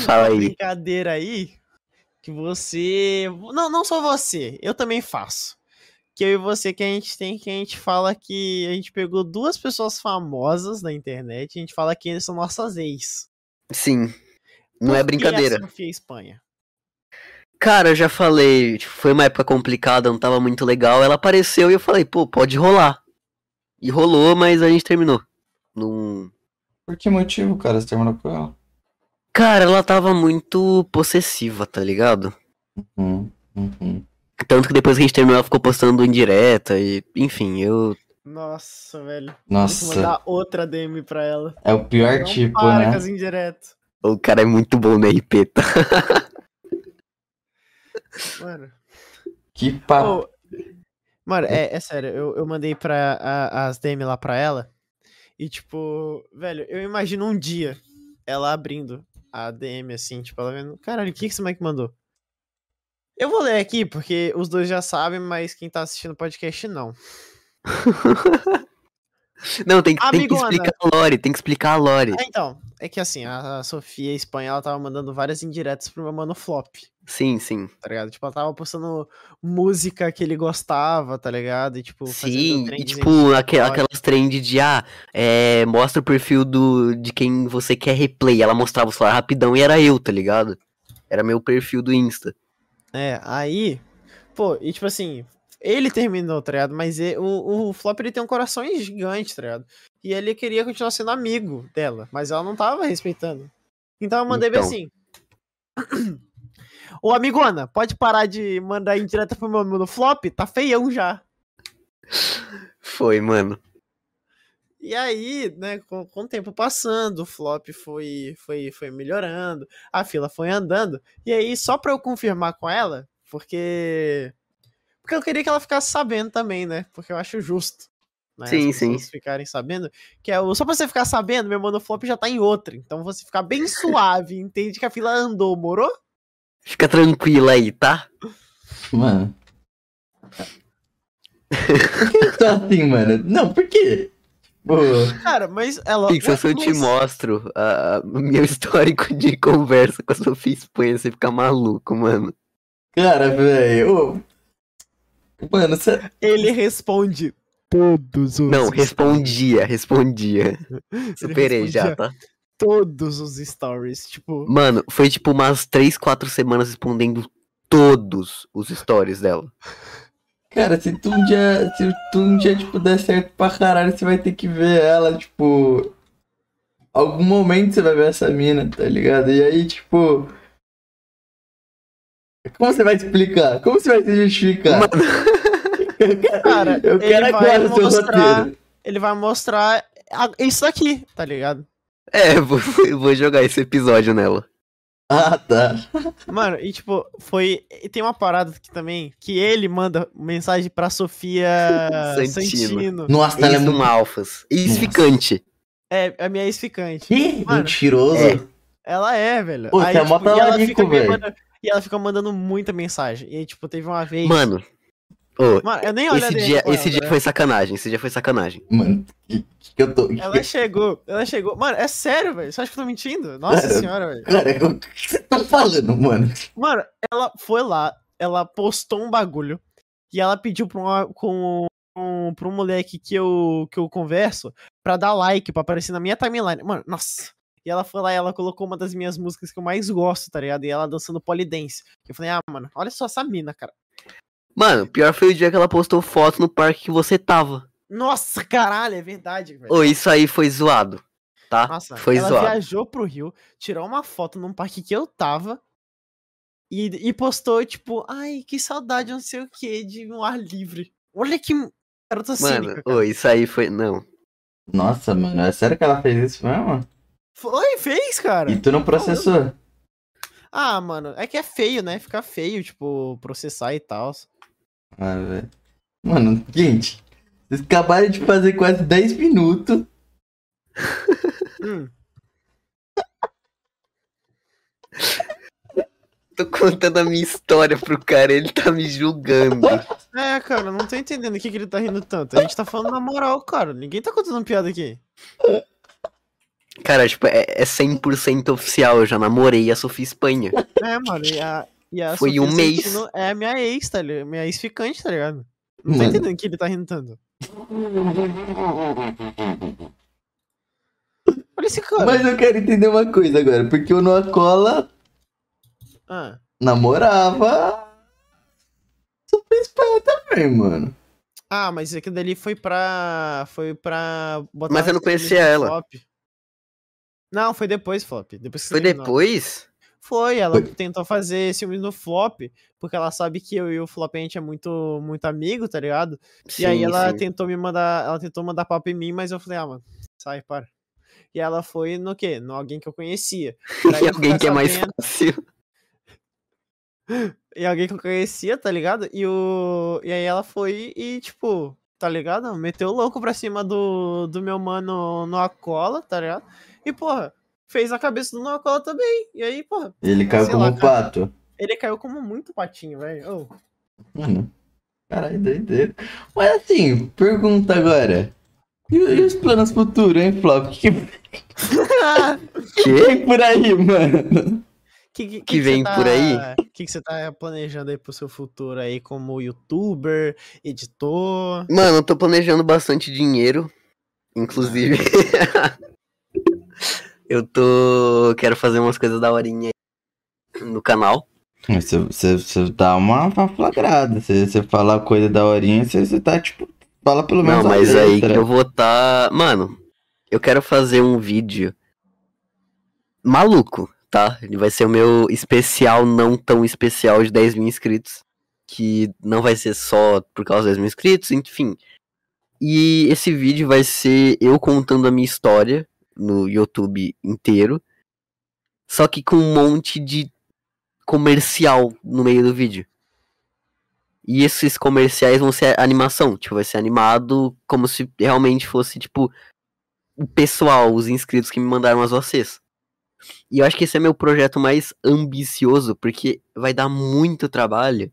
Fala uma aí. brincadeira aí que você. Não, não só você, eu também faço. Que eu e você que a gente tem, que a gente fala que a gente pegou duas pessoas famosas na internet e a gente fala que eles são nossas ex. Sim. Não é Por que brincadeira. a Sofia Espanha? Cara, eu já falei, tipo, foi uma época complicada, não tava muito legal. Ela apareceu e eu falei, pô, pode rolar. E rolou, mas a gente terminou. Num... Por que motivo, cara, você terminou com ela? Cara, ela tava muito possessiva, tá ligado? Uhum, uhum. Tanto que depois que a gente terminou, ela ficou postando indireta e, enfim, eu. Nossa, velho. Nossa, mandar outra DM pra ela. é o pior não tipo, para né? com as indiretas. O cara é muito bom no RP, tá? Mano. Que papo. Ô, mano, é, é sério, eu, eu mandei pra a- as DM lá pra ela. E, tipo, velho, eu imagino um dia ela abrindo a DM assim, tipo, ela vendo. Caralho, o que, que esse moleque mandou? Eu vou ler aqui, porque os dois já sabem, mas quem tá assistindo o podcast não. Não, tem, que- tem que explicar a lore, tem que explicar a lore. Ah, então, é que assim, a, Sofia Espanha, ela tava mandando várias indiretas pro meu mano Flop, Sim, sim. tá ligado? Tipo, ela tava postando música que ele gostava, tá ligado? E, tipo, Sim, e tipo, TikTok. aquelas trends de, ah, é, mostra o perfil do, de quem você quer replay. Ela mostrava o celular rapidão e era eu, tá ligado? Era meu perfil do Insta. É, aí, pô, e tipo assim, ele terminou, tá ligado? Mas e- o, o Flop ele tem um coração gigante, tá ligado? E ele queria continuar sendo amigo dela, mas ela não tava respeitando. Então eu mandei bem Então. assim. Ô, amigona, pode parar de mandar indireta pro meu no Flop? Tá feião já. Foi, mano. E aí, né, com, com o tempo passando, o flop foi, foi, foi melhorando, a fila foi andando. E aí, só pra eu confirmar com ela, porque. Porque eu queria que ela ficasse sabendo também, né? Porque eu acho justo. Né, Sim, as pessoas sim. ficarem sabendo. Que é o. Só pra você ficar sabendo, meu mano flop já tá em outra. Então você ficar bem suave, entende que a fila andou, morou? Fica tranquila aí, tá? Mano. Por que tá assim, mano? Não, por quê? Pô, Cara, mas ela. Pixel, se eu te mas- mostro o meu histórico de conversa com a Sofia Espanha, você fica maluco, mano. cara, velho. Mano, você. Ele responde todos os. Não, respondia, respondia. Superei já, respondia tá? Todos os stories. Tipo. Mano, foi tipo umas 3, 4 semanas respondendo todos os stories dela. Cara, se tu um dia. Se tu um dia, tipo, der certo pra caralho, você vai ter que ver ela, tipo. Algum momento você vai ver essa mina, tá ligado? E aí, tipo. Como você vai explicar? Como você vai se justificar? Mano, Cara, eu ele quero vai agora o seu mostrar- roteiro. Ele vai mostrar isso aqui, tá ligado? é, vou, vou jogar esse episódio nela. Ah, tá. Mano, e tipo, foi. e Tem uma parada aqui também que ele manda mensagem pra Sofia Santino. Santino. Nossa, ela é muito. do Malfas. Ex-ficante. É, é a minha ex-ficante. Mano, mentiroso. é. Ela é, velho. Pô, você é mó e, ela me velho. manda- e ela fica mandando muita mensagem. E aí, tipo, teve uma vez. Mano, ô, Mano, eu nem olhei esse dia, com esse ela, dia né? foi sacanagem. Esse dia foi sacanagem. Mano, que, que eu tô. Ela chegou, ela chegou. Mano, é sério, velho. Você acha que eu tô mentindo? Nossa Cara, senhora, velho. Cara, o que você tá falando, mano? Mano, ela foi lá, ela postou um bagulho e ela pediu pra, uma, com, um, pra um moleque que eu, que eu converso pra dar like, pra aparecer na minha timeline. Mano, nossa. E ela foi lá e ela colocou uma das minhas músicas que eu mais gosto, tá ligado? E ela dançando polidense. Eu falei, ah, mano, olha só essa mina, cara. Mano, pior foi o dia que ela postou foto no parque que você tava. Nossa, caralho, é verdade, velho. Ô, isso aí foi zoado. Tá? Nossa, foi ela zoado. viajou pro Rio, tirou uma foto num parque que eu tava e, e postou, tipo, ai, que saudade, não sei o que, de um ar livre. Olha que garota Mano, ô, isso aí foi. Não. Nossa, mano, é sério que ela fez isso mesmo? Foi, fez, cara. E tu não processou? Ah, mano, é que é feio, né? Fica feio, tipo, processar e tal. Ah, velho. Mano, gente, vocês acabaram de fazer quase 10 minutos. Hum. Tô contando a minha história pro cara, ele tá me julgando. É, cara, não tô entendendo o que, que ele tá rindo tanto. A gente tá falando na moral, cara. Ninguém tá contando piada aqui. Cara, tipo, é, é 100% oficial. Eu já namorei a Sofia Espanha. É, mano, e a, e a Foi Sofia um mês. Santino É a minha ex, tá ligado? Minha ex-ficante, tá ligado? Não tô Mano. entendendo o que ele tá rindo tanto. Olha esse cara. Mas eu quero entender uma coisa agora, porque o Noa Cola Ah, namorava. Fez pé também, mano. Ah, mas aquilo dali foi pra. Foi pra botar. Mas eu não conhecia ela. Flop. Não, foi depois, Flop. Depois Foi depois? Foi, ela Foi. tentou fazer ciúmes no Flop, porque ela sabe que eu e o Flop a gente é muito, muito amigo, tá ligado? e aí Sim, ela sim. tentou me mandar. Ela tentou mandar papo em mim, mas eu falei, ah, mano, sai, para. E ela foi no quê? No alguém que eu conhecia. E alguém que é mais sabendo- fácil. E alguém que eu conhecia, tá ligado? E, o... e aí ela foi e, tipo, tá ligado? Meteu o louco pra cima do, do meu mano no Acola, tá ligado? E, porra, fez a cabeça do Noacola também. E aí, porra, Ele caiu como lá, cara. pato. ele caiu como muito patinho, velho. Ô, Mano, caralho, doideira. Mas assim, pergunta agora. E, e os planos futuros, hein, Flop? O que, que Que? vem por aí, mano? que, que, Que vem por aí? O que, que você tá planejando aí pro seu futuro aí como youtuber, editor? Mano, eu tô planejando bastante dinheiro. Inclusive. eu tô. Quero fazer umas coisas da horinha aí no canal. Você, você, você dá uma, uma flagrada. Você, você fala coisa da horinha, você, você tá tipo. Fala pelo menos. Não, mas aí que eu vou tá. Mano, eu quero fazer um vídeo maluco, tá? Ele vai ser o meu especial, não tão especial de 10 mil inscritos. Que não vai ser só por causa dos 10 mil inscritos, enfim. E esse vídeo vai ser eu contando a minha história no YouTube inteiro. Só que com um monte de comercial no meio do vídeo. E esses comerciais vão ser animação, tipo, vai ser animado como se realmente fosse, tipo, o pessoal, os inscritos que me mandaram as OCs. E eu acho que esse é meu projeto mais ambicioso, porque vai dar muito trabalho.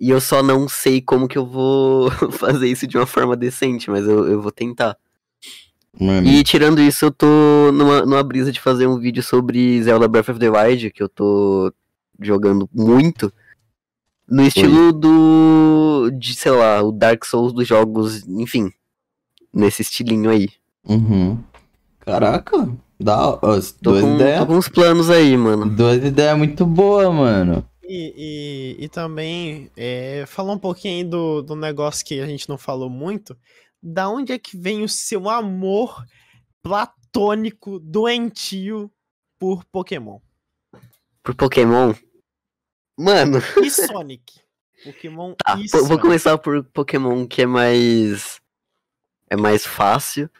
E eu só não sei como que eu vou fazer isso de uma forma decente, mas eu, eu vou tentar. Mano, E tirando isso, eu tô numa, numa brisa de fazer um vídeo sobre Zelda Breath of the Wild, que eu tô jogando muito. No estilo do. de, sei lá, o Dark Souls dos jogos, enfim. Nesse estilinho aí. Uhum. Caraca, dá ó, as Tô duas com, ideias. tô com uns planos aí, mano. Duas ideias muito boas, mano. E, e, e também, é, falar um pouquinho aí do, do negócio que a gente não falou muito. Da onde é que vem o seu amor platônico, doentio por Pokémon? Por Pokémon. Mano, E Sonic? Pokémon tá. e po- Vou Sonic. começar por Pokémon que é mais. É mais fácil.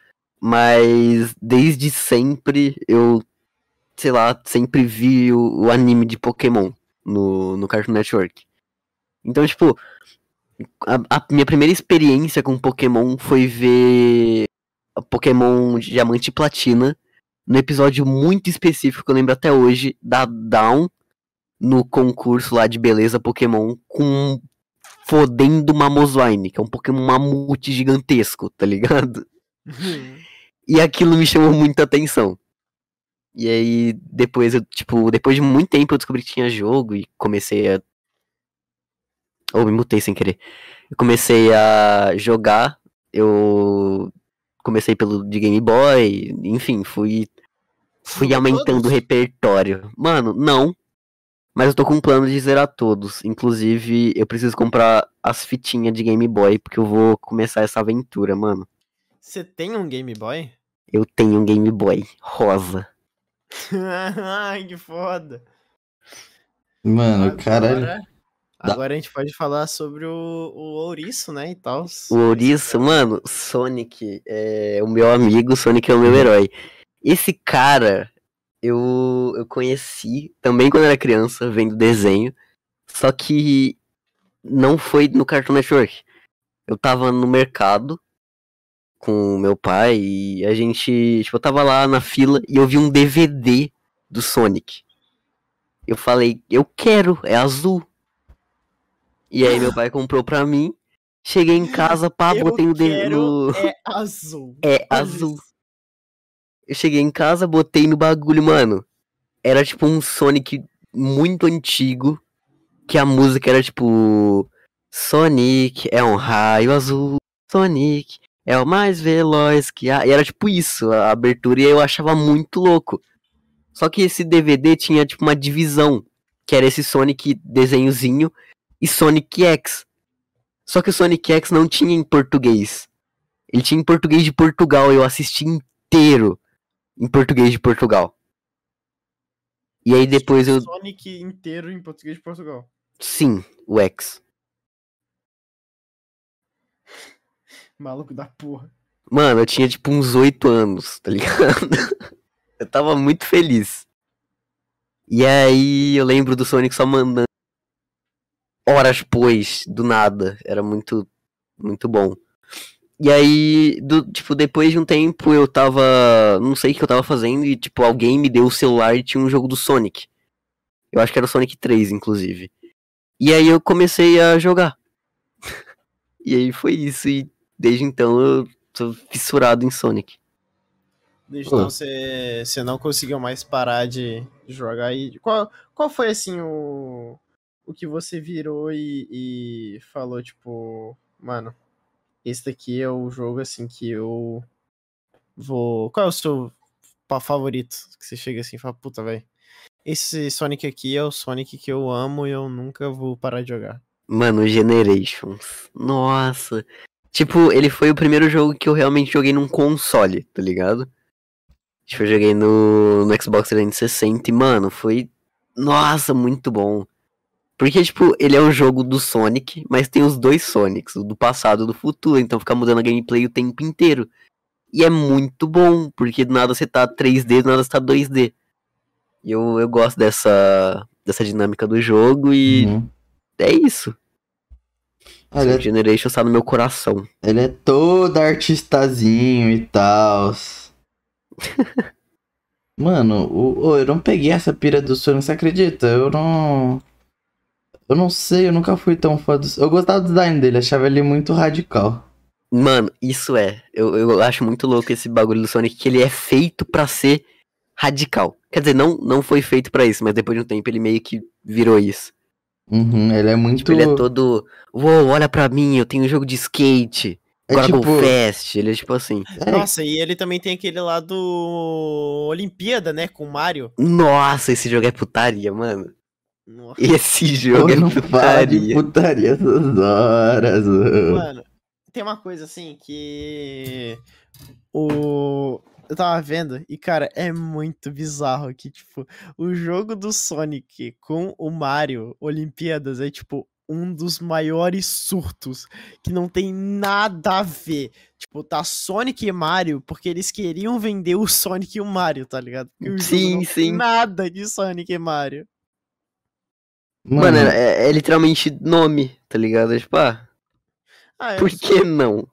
Mas desde sempre eu. Sei lá, sempre vi o, o anime de Pokémon no, no Cartoon Network. Então, tipo. A, a minha primeira experiência com Pokémon foi ver Pokémon Diamante e Platina no episódio muito específico que eu lembro até hoje da Down no concurso lá de beleza Pokémon com fodendo Mamoswine, que é um Pokémon mamute gigantesco, tá ligado? E aquilo me chamou muita atenção. E aí, depois eu, tipo, depois de muito tempo eu descobri que tinha jogo e comecei a. Ou me mutei sem querer. Eu comecei a jogar. Eu comecei pelo de Game Boy, enfim, fui. Fui aumentando o repertório. Mano, não. Mas eu tô com um plano de zerar todos. Inclusive, eu preciso comprar as fitinhas de Game Boy, porque eu vou começar essa aventura, mano. Você tem um Game Boy? Eu tenho um Game Boy rosa. Ai, que foda. Mano, caralho. Agora, a gente pode falar sobre o, o ouriço, né, e tal. O ouriço, mano, Sonic é o meu amigo, Sonic é o meu herói. Esse cara, eu, eu conheci também quando era criança, vendo desenho, só que não foi no Cartoon Network. Eu tava no mercado com meu pai e a gente, tipo, eu tava lá na fila e eu vi um DVD do Sonic. Eu falei, eu quero, é azul. E aí meu pai comprou pra mim. Cheguei em casa, pá, Eu botei no, de- quero no- É azul. É Olha azul. isso. Eu cheguei em casa, botei no bagulho, mano. Era tipo um Sonic muito antigo. Que a música era tipo. Sonic é um raio azul. Sonic é o mais veloz que há. E era tipo isso, a abertura. E eu achava muito louco. Só que esse DVD tinha tipo uma divisão. Que era esse Sonic desenhozinho e Sonic X. Só que o Sonic X não tinha em português. Ele tinha em português de Portugal. Eu assisti inteiro em português de Portugal. E aí depois eu. Sonic inteiro em português de Portugal. Sim, o X. Maluco da porra. Mano, eu tinha tipo uns 8 anos, tá ligado? Eu tava muito feliz. E aí eu lembro do Sonic só mandando horas depois, do nada. Era muito, muito bom. E aí, do, tipo, depois de um tempo eu tava. Não sei o que eu tava fazendo, e tipo, alguém me deu o celular e tinha um jogo do Sonic. Eu acho que era o Sonic 3, inclusive. E aí eu comecei a jogar. e aí foi isso, e desde então eu tô fissurado em Sonic. Desde então você, você não conseguiu mais parar de de jogar. E qual, qual foi assim o, o que você virou e, e falou, tipo, mano, esse daqui é o jogo assim que eu vou. Qual é o seu favorito? Que você chega assim e fala, puta, velho. Esse Sonic aqui é o Sonic que eu amo e eu nunca vou parar de jogar. Mano, Generations. Nossa. Tipo, ele foi o primeiro jogo que eu realmente joguei num console, tá ligado? Tipo, eu joguei no, no Xbox 360 e, mano, foi. Nossa, muito bom. Porque, tipo, ele é um jogo do Sonic, mas tem os dois Sonics, o do passado e o do futuro, então fica mudando a gameplay o tempo inteiro. E é muito bom, porque do nada você tá 3D, do nada você tá 2D. E eu, eu gosto dessa, dessa dinâmica do jogo e Uhum. é isso. Olha, Sonic Generations tá no meu coração. Ele é todo artistazinho e tal. Mano, o, o- eu não peguei essa pira do Sonic, você acredita? Eu não. Eu não sei, eu nunca fui tão fã do. Eu gostava do design dele, achava ele muito radical. Mano, isso é. Eu, eu acho muito louco esse bagulho do Sonic, que ele é feito pra ser radical. Quer dizer, não, não foi feito pra isso, mas depois de um tempo ele meio que virou isso. Uhum, ele é muito. Tipo, ele é todo. Uou, olha pra mim, eu tenho um jogo de skate. é Agora tipo. Go Fast. Ele é tipo assim. é, Nossa, e ele também tem aquele lá do Olimpíada, né? Com o Mario. Nossa, esse jogo é putaria, mano. Nossa. Esse eu jogo é não de putaria. putaria essas horas. Mano, tem uma coisa assim que. O. Eu tava vendo, e cara, é muito bizarro que, tipo, o jogo do Sonic com o Mario Olimpíadas é, tipo, um dos maiores surtos que não tem nada a ver. Tipo, tá Sonic e Mario porque eles queriam vender o Sonic e o Mario, tá ligado? Sim, sim. nada de Sonic e Mario. Mano, é, é literalmente nome, tá ligado? É Tipo, ah, Ah, eu por sou- que não?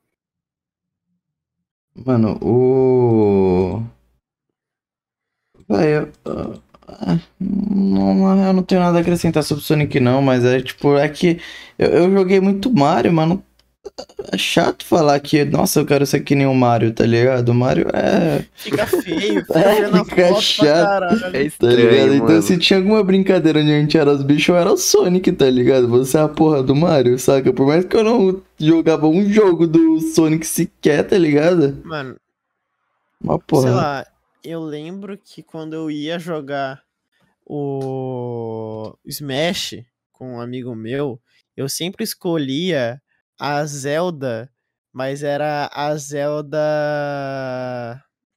Mano, o. Véi, eu. ah, Não, não, eu não tenho nada a acrescentar sobre o Sonic, não, mas é tipo, é que eu, eu joguei muito Mario, mano. É chato falar que, nossa, eu quero ser que nem o Mario, tá ligado? O Mario é. Fica feio, fica É, fica chato. caralho. É Tá estranho, ligado? Então, mano. se tinha alguma brincadeira onde a gente era os bichos, eu era o Sonic, tá ligado? Você é a porra do Mario, saca? Por mais que eu não jogava um jogo do Sonic sequer, tá ligado? Mano, Uma sei porra. lá, eu lembro que quando eu ia jogar o Smash com um amigo meu, eu sempre escolhia a Zelda, mas era a Zelda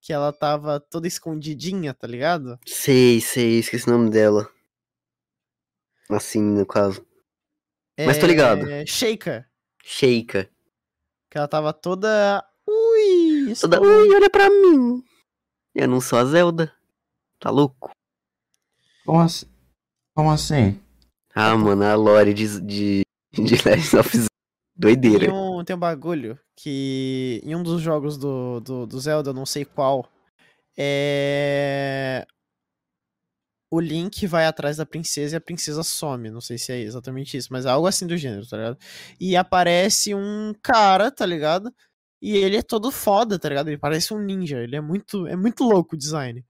que ela tava toda escondidinha, tá ligado? Sei, sei, esqueci o nome dela. Assim, no caso. Mas tô ligado. É, Sheikah, Sheikah. que ela tava toda... Ui! Toda, estou- ui, olha pra mim. Eu não sou a Zelda. Tá louco? Como assim? Como assim? Ah, mano, a lore de, de, de Legend of Zelda. Doideira. Tem um, tem um bagulho que em um dos jogos do, do, do Zelda, não sei qual, é. O Link vai atrás da princesa e a princesa some. Não sei se é exatamente isso, mas é algo assim do gênero, tá ligado? E aparece um cara, tá ligado? E ele é todo foda, tá ligado? Ele parece um ninja. Ele é muito, é muito louco o design.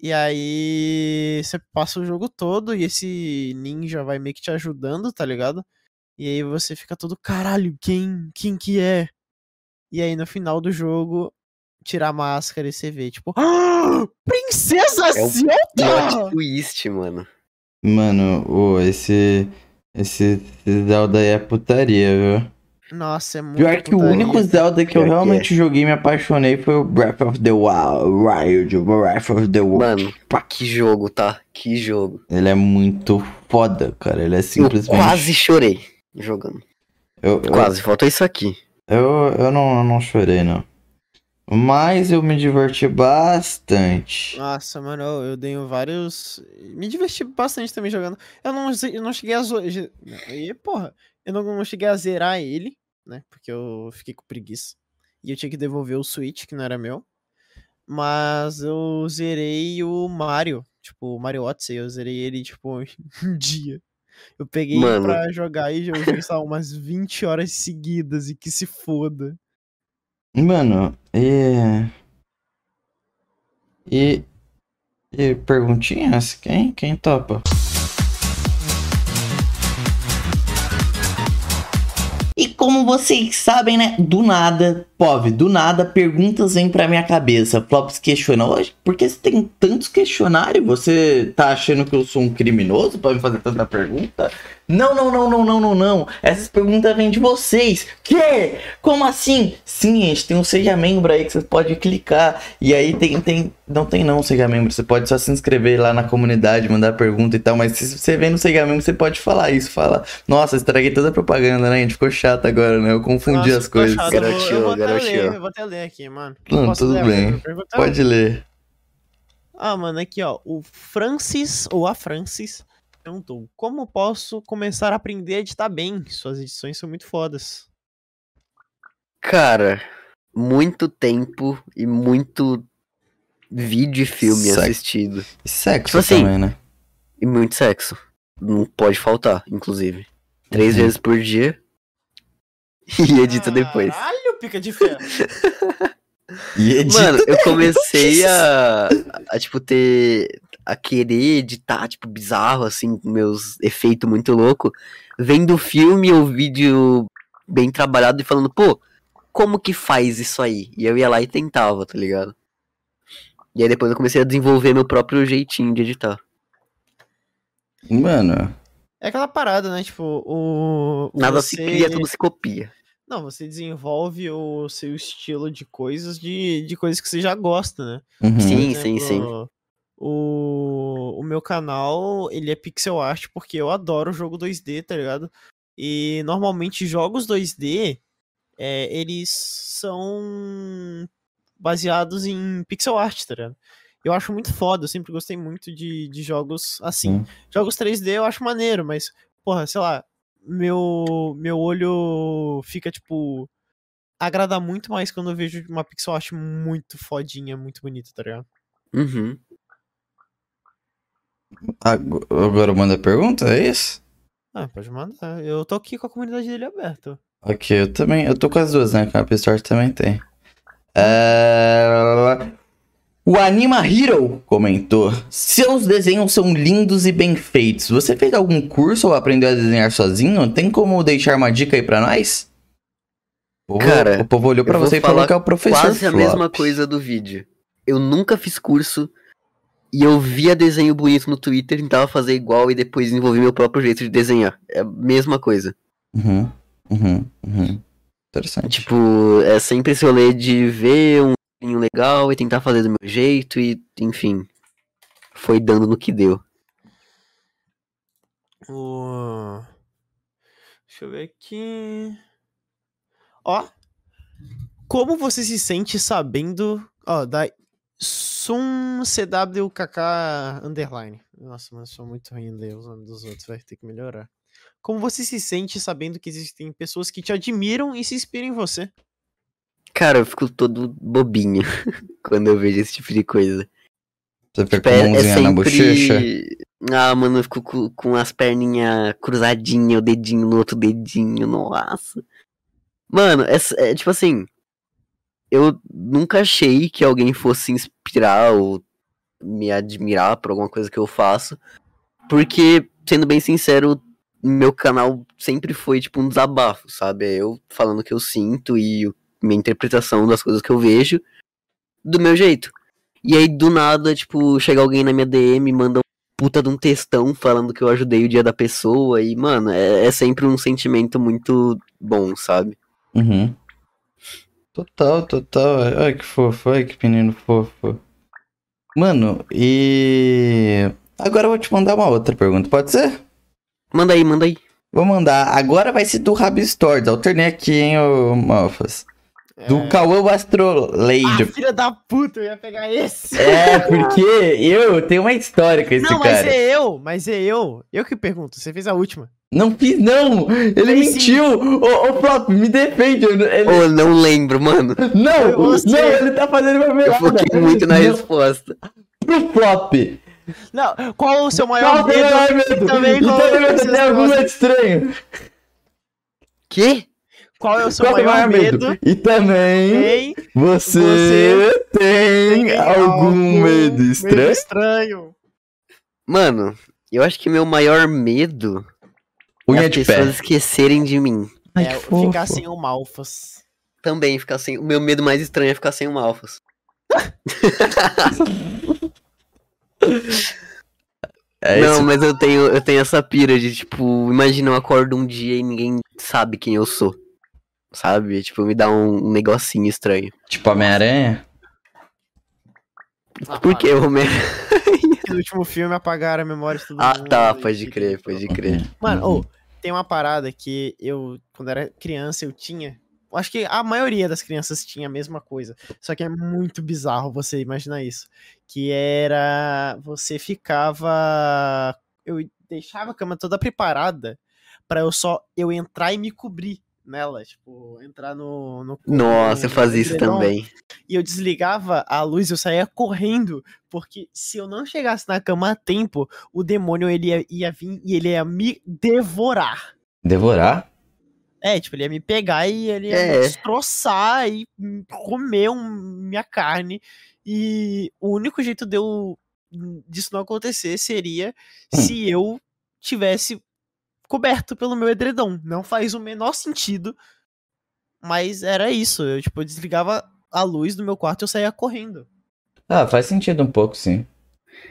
E aí você passa o jogo todo e esse ninja vai meio que te ajudando, tá ligado? E aí você fica todo, caralho, quem, quem que é? E aí no final do jogo, tira a máscara e você vê, tipo, ah, Princesa É o Zelda! Plot twist, mano. Mano, ô, esse. Esse Zelda aí é putaria, viu? Nossa, é muito Pior que o putaria. único Zelda que eu Pior que é. realmente joguei e me apaixonei foi o Breath of the Wild. Wild, Breath of the Wild. Mano, que jogo, tá? Que jogo. Ele é muito foda, cara. Ele é Eu simplesmente. quase chorei jogando. Eu, eu, Quase, faltou isso aqui. eu, eu não, eu não chorei, não. Mas eu me diverti bastante. Nossa, mano, eu, eu dei vários. Me diverti bastante também jogando. Eu não, eu não cheguei a. zo- E, porra, eu não, não cheguei a zerar ele, né? Porque eu fiquei com preguiça. E eu tinha que devolver o Switch, que não era meu. Mas eu zerei o Mario. Tipo, o Mario Odyssey, eu zerei ele, tipo, um dia. Eu peguei Mano. pra jogar e eu joguei, sei lá, umas 20 horas seguidas e que se foda. Mano, e. E. E perguntinhas? Quem? Quem topa? E como vocês sabem, né? Do nada, Pov, do nada, perguntas vêm pra minha cabeça. Flops questiona. Hoje, por que você tem tantos questionários? Você tá achando que eu sou um criminoso pra me fazer tanta pergunta? Não, não, não, não, não, não, não. Essas perguntas vêm de vocês. Que? Como assim? Sim, gente, tem um Seja Membro aí que você pode clicar. E aí tem, tem. Não tem não, Seja Membro. Você pode só se inscrever lá na comunidade, mandar pergunta e tal. Mas se você vem no Seja Membro, você pode falar isso. Fala, nossa, estraguei toda a propaganda, né? A gente ficou chato agora, né? Eu confundi Nossa, as coisas. chato, eu vou- eu Garotinho, vou ler, Eu vou até ler aqui, mano. Não, Posso tudo ler bem. Pode ler. Ah, mano, aqui ó, o Francis, ou a Francis, perguntou: Como posso começar a aprender a editar bem? Suas edições são muito fodas. Cara, muito tempo e muito vídeo e filme Sexo. assistido. E sexo Tipo assim, também, né? E muito sexo. Não pode faltar, inclusive. Três Uhum. vezes por dia. E edita depois. Caralho, pica de ferro. E edita Mano, eu comecei a, a, tipo, ter. a querer editar, tipo, bizarro, assim, com meus efeitos muito louco, vendo o filme ou vídeo bem trabalhado e falando, pô, como que faz isso aí? E eu ia lá e tentava, tá ligado? E aí depois eu comecei a desenvolver meu próprio jeitinho de editar. Mano, É aquela parada, né? Tipo, o. o Nada você... se cria, tudo se copia. Não, você desenvolve o seu estilo de coisas de, de coisas que você já gosta, né? uhum. Sim, Por sim, sim. exemplo, O, o meu canal, ele é pixel art porque eu adoro jogo 2D, tá ligado? E normalmente jogos 2D, é, eles são baseados em pixel art, tá ligado? Eu acho muito foda, eu sempre gostei muito de, de jogos assim. Sim. Jogos 3D eu acho maneiro, mas, porra, sei lá, meu, meu olho fica, tipo, agrada muito mais quando eu vejo uma pixel art muito fodinha, muito bonita, tá ligado? Uhum. Ag- Agora manda pergunta, é isso? Ah, pode mandar. Eu tô aqui com a comunidade dele aberta. Ok, eu também. Eu tô com as duas, né? Com a Pistort também tem. É... O Anima Hero comentou: Seus desenhos são lindos e bem feitos. Você fez algum curso ou aprendeu a desenhar sozinho? Tem como deixar uma dica aí pra nós? O povo, Cara, o povo olhou vou você e falou que é o professor. Quase a Flop. mesma coisa do vídeo. Eu nunca fiz curso e eu via desenho bonito no Twitter, tentava fazer igual e depois desenvolvi meu próprio jeito de desenhar. É a mesma coisa. Uhum, uhum, uhum. Interessante. Tipo, é sempre esse rolê de ver um desenho legal e tentar fazer do meu jeito e, enfim, foi dando no que deu. Deixa eu ver aqui. Ó. Como você se sente sabendo. Ó, da Sum CWKK Underline. Nossa, mas sou muito ruim em ler os nomes dos outros, vai ter que melhorar. Como você se sente sabendo que existem pessoas que te admiram e se inspiram em você? Cara, eu fico todo bobinho quando eu vejo esse tipo de coisa. Você fica Tipo, com a é, é mãozinha na bochecha. sempre. Ah, mano, eu fico com, com as perninhas cruzadinhas, o dedinho no outro dedinho, nossa. Mano, é, é tipo assim. Eu nunca achei que alguém fosse se inspirar ou me admirar por alguma coisa que eu faço. Porque, sendo bem sincero, meu canal sempre foi tipo um desabafo, sabe? É eu falando o que eu sinto e o- minha interpretação das coisas que eu vejo do meu jeito. E aí, do nada, tipo, chega alguém na minha DM e manda um puta de um textão falando que eu ajudei o dia da pessoa. E, mano, é, é sempre um sentimento muito bom, sabe? Uhum. Total, total. Ai, que fofo. Ai, que menino fofo. Mano, e. Agora eu vou te mandar uma outra pergunta, pode ser? Manda aí, manda aí. Vou mandar. Agora vai ser do Rabi Stories. Alternei aqui, hein, ô Malfas. Do É. Cauã Ah, Astroleide. filha da puta, eu ia pegar esse. É, porque eu tenho uma história com esse não, mas cara. é eu, mas é eu. Eu que pergunto, você fez a última. Não fiz, não! Ele Fez sim. mentiu! Ô, ô, Flop, me defende! eu não- Ele... Ô, não lembro, mano. Não, não, ele tá fazendo uma Eu melhor. foquei muito na resposta. Pro Flop. Não, qual o seu maior Qual o medo? maior medo? também E qual- também algum gostam? medo estranho. Que? Qual é o seu Qual é o maior medo? E também Quem você, Você tem, tem algum medo estranho? estranho. Mano, eu acho que meu maior medo é as de pessoas pé. esquecerem de mim. Ai, é que fofo. ficar sem o Malfas. Também ficar sem. O meu medo mais estranho é ficar sem o Malfas. É não, isso. mas eu tenho, eu tenho essa pira de, tipo, imagina eu acordo um dia e ninguém sabe quem eu sou. Sabe? Tipo, me dá um, um negocinho estranho. Tipo Homem-Aranha? Por que o Homem... No último filme apagaram a memória de todo Ah, mundo. tá, pode crer, pode crer. Mano, ô, tem uma parada que eu, quando era criança, eu tinha. eu Acho que a maioria das crianças tinha a mesma coisa. Só que é muito bizarro você imaginar isso. Que era. Você ficava. Eu deixava a cama toda preparada pra eu só eu entrar e me cobrir nela. Tipo, entrar no. no Nossa, eu no fazia isso também. E eu desligava a luz e eu saía correndo. Porque se eu não chegasse na cama a tempo, o demônio ele ia, ia vir e ele ia me devorar. Devorar? É, tipo, ele ia me pegar e ele ia É. me destroçar e hum, comer um- minha carne. E o único jeito de eu, disso não acontecer seria se eu tivesse coberto pelo meu edredom. Não faz o menor sentido, mas era isso. Eu, tipo, eu desligava a luz do meu quarto e eu saía correndo. Ah, faz sentido um pouco, sim.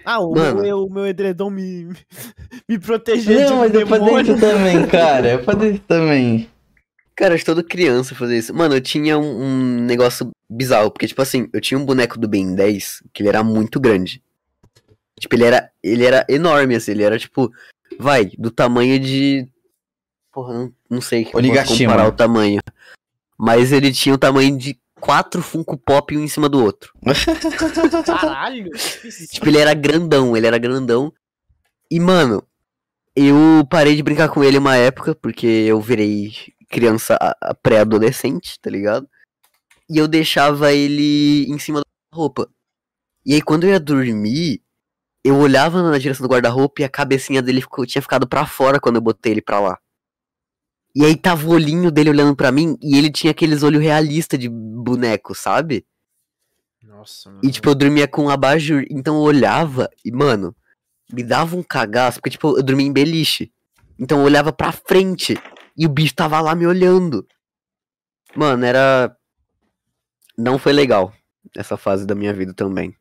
Ah, o, Mano. meu, o meu edredom me, me protegia de Não, um mas eu fazia demônio. isso também, cara. Eu fazia isso também. Cara, acho toda criança fazia isso. Mano, eu tinha um, um negócio bizarro, porque, tipo assim, eu tinha um boneco do Ben 10, que ele era muito grande. Tipo, ele era, ele era enorme, assim, ele era, tipo, vai, do tamanho de... Porra, não, não sei que eu posso Onigashima. comparar o tamanho. Mas ele tinha o tamanho de quatro Funko Pop um em cima do outro. Caralho! Tipo, ele era grandão, ele era grandão. E, mano, eu parei de brincar com ele uma época, porque eu virei criança pré-adolescente, tá ligado? E eu deixava ele em cima da roupa. E aí, quando eu ia dormir, eu olhava na direção do guarda-roupa e a cabecinha dele ficou, tinha ficado pra fora quando eu botei ele pra lá. E aí tava o olhinho dele olhando pra mim e ele tinha aqueles olhos realistas de boneco, sabe? Nossa, mano. E, tipo, eu dormia com um abajur. Então eu olhava e, mano, me dava um cagaço. Porque, tipo, eu dormia em beliche. Então eu olhava pra frente e o bicho tava lá me olhando. Mano, era. Não foi legal essa fase da minha vida também.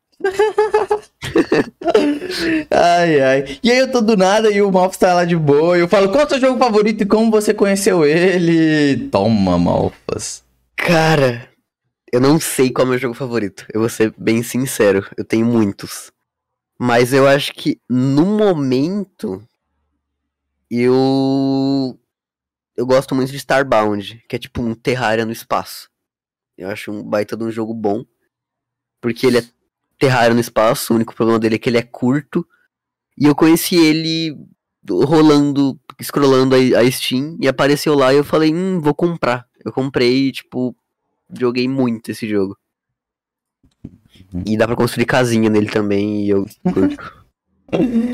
Ai, ai. E aí eu tô do nada e o Malfas tá lá de boa. Eu falo, qual é o seu jogo favorito e como você conheceu ele? Toma, Malfas. Cara, eu não sei qual é o meu jogo favorito. Eu vou ser bem sincero. Eu tenho muitos. Mas eu acho que no momento. Eu. Eu gosto muito de Starbound, que é tipo um Terraria no espaço. Eu acho um baita de um jogo bom. Porque ele é Terraria no espaço, o único problema dele é que ele é curto. E eu conheci ele rolando, scrollando a, a Steam, e apareceu lá e eu falei, hum, vou comprar. Eu comprei e, tipo, joguei muito esse jogo. E dá pra construir casinha nele também, e eu curto.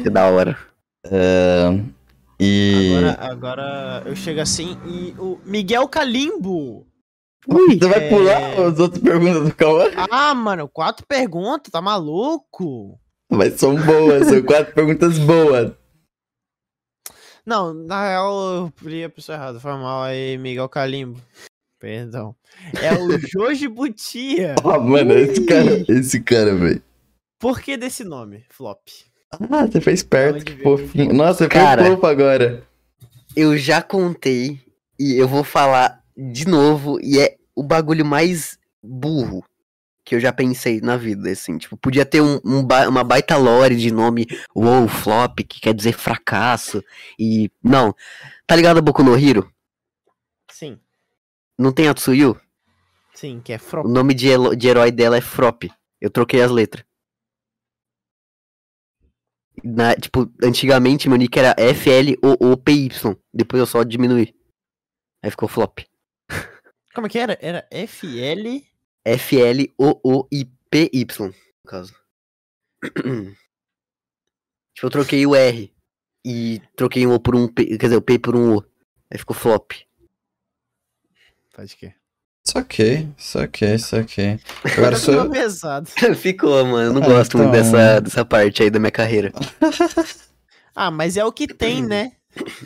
que da hora. Ahn, e. Agora, agora eu chego assim e o Miguel Calimbo. Você vai é- pular as outras perguntas do Cauã? Ah, mano, quatro perguntas, tá maluco? Mas são boas, são quatro perguntas boas. Não, na real eu li a pessoa errada, foi mal aí, Miguel Calimbo. Perdão. É o Joji Butia. Ah, mano, esse cara, esse cara, velho. Por que desse nome, Flop? Ah, você fez perto, que fofinho. Nossa, você Cara. foi fofo agora. Eu já contei, e eu vou falar de novo, e é o bagulho mais burro que eu já pensei na vida, assim. Tipo, podia ter um, um ba- uma baita lore de nome WoW Flop, que quer dizer fracasso, e... Não. Tá ligado a Boku no Hero? Sim, Não tem a Tsuyu? Sim, que é O Frop. nome de, de herói dela é Frop. Eu troquei as letras. Na, tipo, antigamente meu nick era F-L-O-O-P-Y. Depois eu só diminuí. Aí ficou Flop. Como é que era? Era FL. F-L-O-O-I-P-Y, no caso. tipo, eu troquei o R. E troquei um O por um P. Quer dizer, o P por um O. Aí ficou Flop. Pode que. Saquei, saquei, saquei. Agora sou eu. pesado. ficou, mano. Eu não Ah, gosto muito então. dessa, dessa parte aí da minha carreira. Ah, mas é o que tem, né?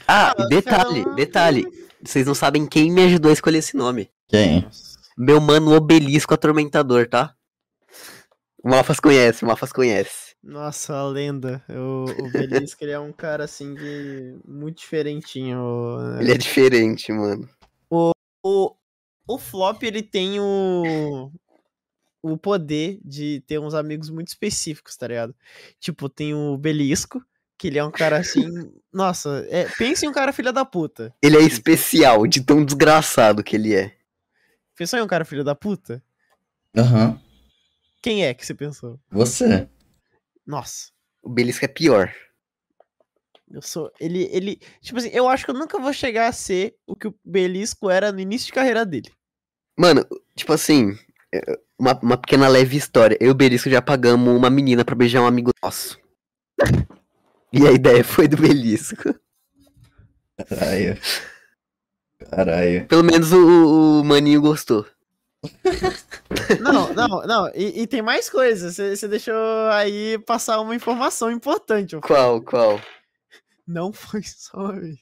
Ah, detalhe, detalhe. Vocês não sabem quem me ajudou a escolher esse nome. Quem? Meu mano Obelisco Atormentador, tá? O Malfas conhece, o Malfas conhece. Nossa, a lenda. O, o Belisco, ele é um cara assim que. muito diferentinho. né? Ele é diferente, mano. O, o Flop, ele tem o. O poder de ter uns amigos muito específicos, tá ligado? Tipo, tem o Belisco, que ele é um cara assim. nossa, é, pense em um cara filha da puta. Ele é especial, de tão desgraçado que ele é. Pensou em um cara filha da puta? Aham. Quem é que você pensou? Você. Nossa. O Belisco é pior. Eu sou. Ele, ele. Tipo assim, eu acho que eu nunca vou chegar a ser o que o Belisco era no início de carreira dele. Mano, tipo assim, é, uma, uma pequena leve história. Eu e o Belisco já pagamos uma menina pra beijar um amigo nosso. E a ideia foi do Belisco. Caralho. Caralho. Pelo menos o, o maninho gostou. Não, não, não. E, e tem mais coisas. Você deixou aí passar uma informação importante. Qual, qual? Não foi só uma vez.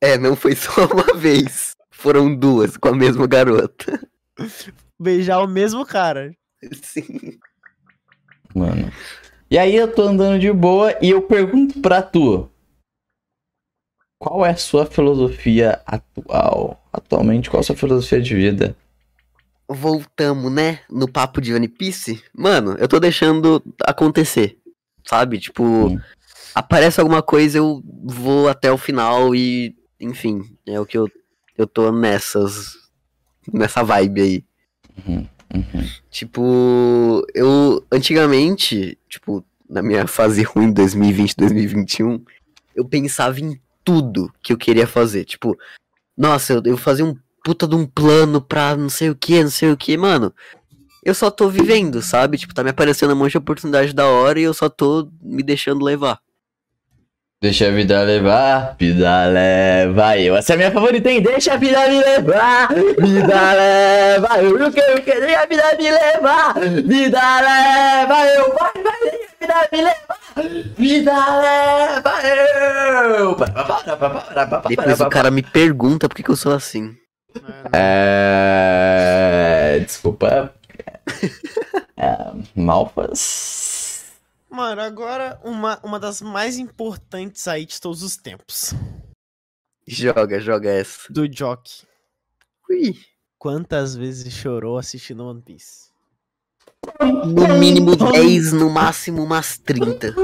É, não foi só uma vez. Foram duas com a mesma garota. Beijar o mesmo cara. Sim. Mano. E aí eu tô andando de boa e eu pergunto pra tu. Qual é a sua filosofia atual? Atualmente, qual a sua filosofia de vida? Voltamos, né? No papo de One Piece. Mano, eu tô deixando acontecer. Sabe? Tipo, Hum. aparece alguma coisa, eu vou até o final e. Enfim, é o que eu, eu tô nessas. Nessa vibe aí. Uhum. Tipo, eu antigamente, tipo, na minha fase ruim 2020, 2021, eu pensava em tudo que eu queria fazer. Tipo, nossa, eu, eu fazia um puta de um plano pra não sei o que, não sei o que, mano. Eu só tô vivendo, sabe? Tipo, tá me aparecendo um monte de oportunidade da hora e eu só tô me deixando levar. Deixa a vida levar, vida leva eu. Essa é a minha favorita, hein? Deixa a vida me levar, vida leva eu. O que eu quero, deixa a vida me levar, vida leva eu. Vai, vai, deixa a vida me levar, vida leva eu. Depois o cara me pergunta por que, que eu sou assim. É... Desculpa. É... Malfas. Mano, agora uma, uma das mais importantes aí de todos os tempos. Joga, joga essa. Do Jock. Ui. Quantas vezes chorou assistindo One Piece? No mínimo 10, no máximo umas 30.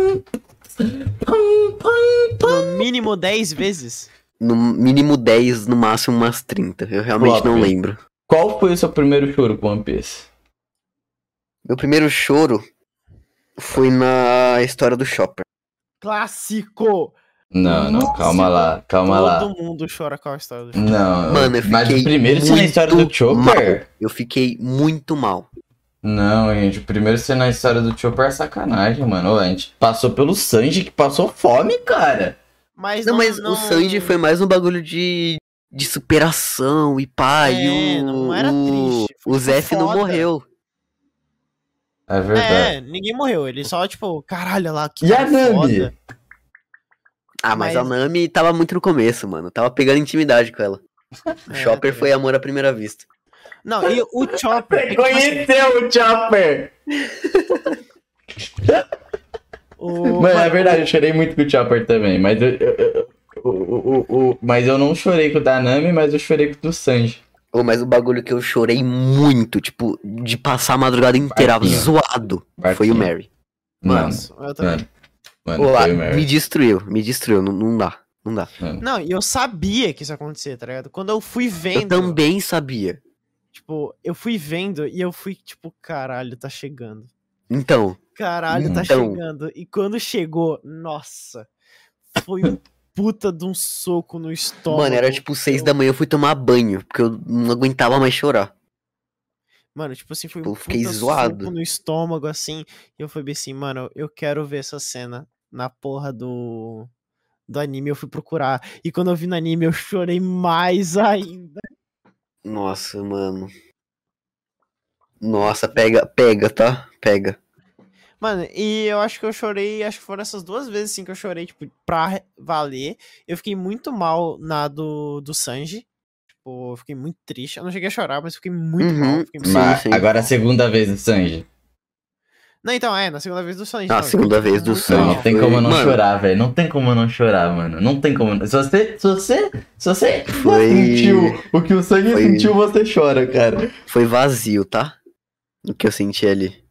No mínimo 10 vezes? No mínimo 10, no máximo umas 30. Eu realmente não lembro. Qual foi o seu primeiro choro com One Piece? Meu primeiro choro foi na história do Chopper. Clássico! Não, não, Nossa, calma lá, calma lá. Todo mundo chora com a história do Não, Mano, eu mas o fiquei primeiro ser na muito história do Chopper? Eu fiquei muito mal. Não, gente, o primeiro ser na história do Chopper é sacanagem, mano. Ô, A gente passou pelo Sanji que passou fome, cara. Mas Não, mas o Sanji foi mais um bagulho de, de superação e pá. É, e o, não era triste, o Zef não morreu. É verdade. É, ninguém morreu. Ele só, tipo, caralho, olha lá, que E a Nami? foda. Ah, mas, a Mas- Nami tava muito no começo, mano. Tava pegando intimidade com ela. O É, Chopper tá foi amor à primeira vista. Não, e o Chopper. é que, tipo assim, Conheceu o Chopper! o, Mano, é verdade, eu chorei muito com o Chopper também, mas eu, eu- eu- o, o, o, o- mas eu não chorei com o da Nami, mas eu chorei com o do Sanji. Ô, mas o bagulho que eu chorei muito, tipo, de passar a madrugada inteira Barquinho. zoado, foi o. Mary. Mano, Nossa, eu também. mano, mano, Ô, ah, foi o me destruiu, me destruiu, não, não dá, não dá. Não, e eu sabia que isso ia acontecer, tá ligado? Quando eu fui Eu vendo. também sabia. Tipo, eu fui vendo e eu fui, tipo, caralho, tá chegando. Então, Caralho, tá Então. chegando. E quando chegou, nossa, foi um puta de um soco no estômago. mano, era tipo seis da manhã, eu fui tomar banho, porque eu não aguentava mais chorar. Mano, tipo assim, foi Tipo, um eu fiquei zoado. soco no estômago, assim. E eu fui assim, mano, eu quero ver essa cena na porra do, do anime. Eu fui procurar. E quando eu vi no anime, eu chorei mais ainda. Nossa, mano. Nossa, pega, pega, tá? Pega. Mano, e eu acho que eu chorei, acho que foram essas duas vezes assim que eu chorei, tipo, pra valer. Eu fiquei muito mal na do, do Sanji. Tipo, eu fiquei muito triste. Eu não cheguei a chorar, mas fiquei muito Uhum, mal. Fiquei muito Sim, Mas sim. agora a segunda vez do Sanji. Não, então, é, na segunda vez do Sanji. Ah, eu segunda vez do Sanji. Não tem como não mano. chorar, velho. Não tem como não chorar, mano. Não tem como. Se você, se você, se você Foi- sentiu o que o Sanji foi- sentiu, você chora, cara. Foi vazio, tá? O que eu senti ali.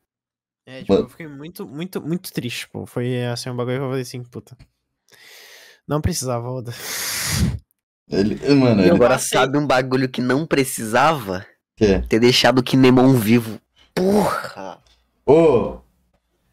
É, tipo, eu fiquei muito, muito, muito triste, pô. Foi assim, um bagulho que eu falei assim, puta. Não precisava, Oda. Ele, mano, E ele, agora sabe um bagulho que não precisava? que? Ter deixado o Kinemon vivo. Porra! Ô,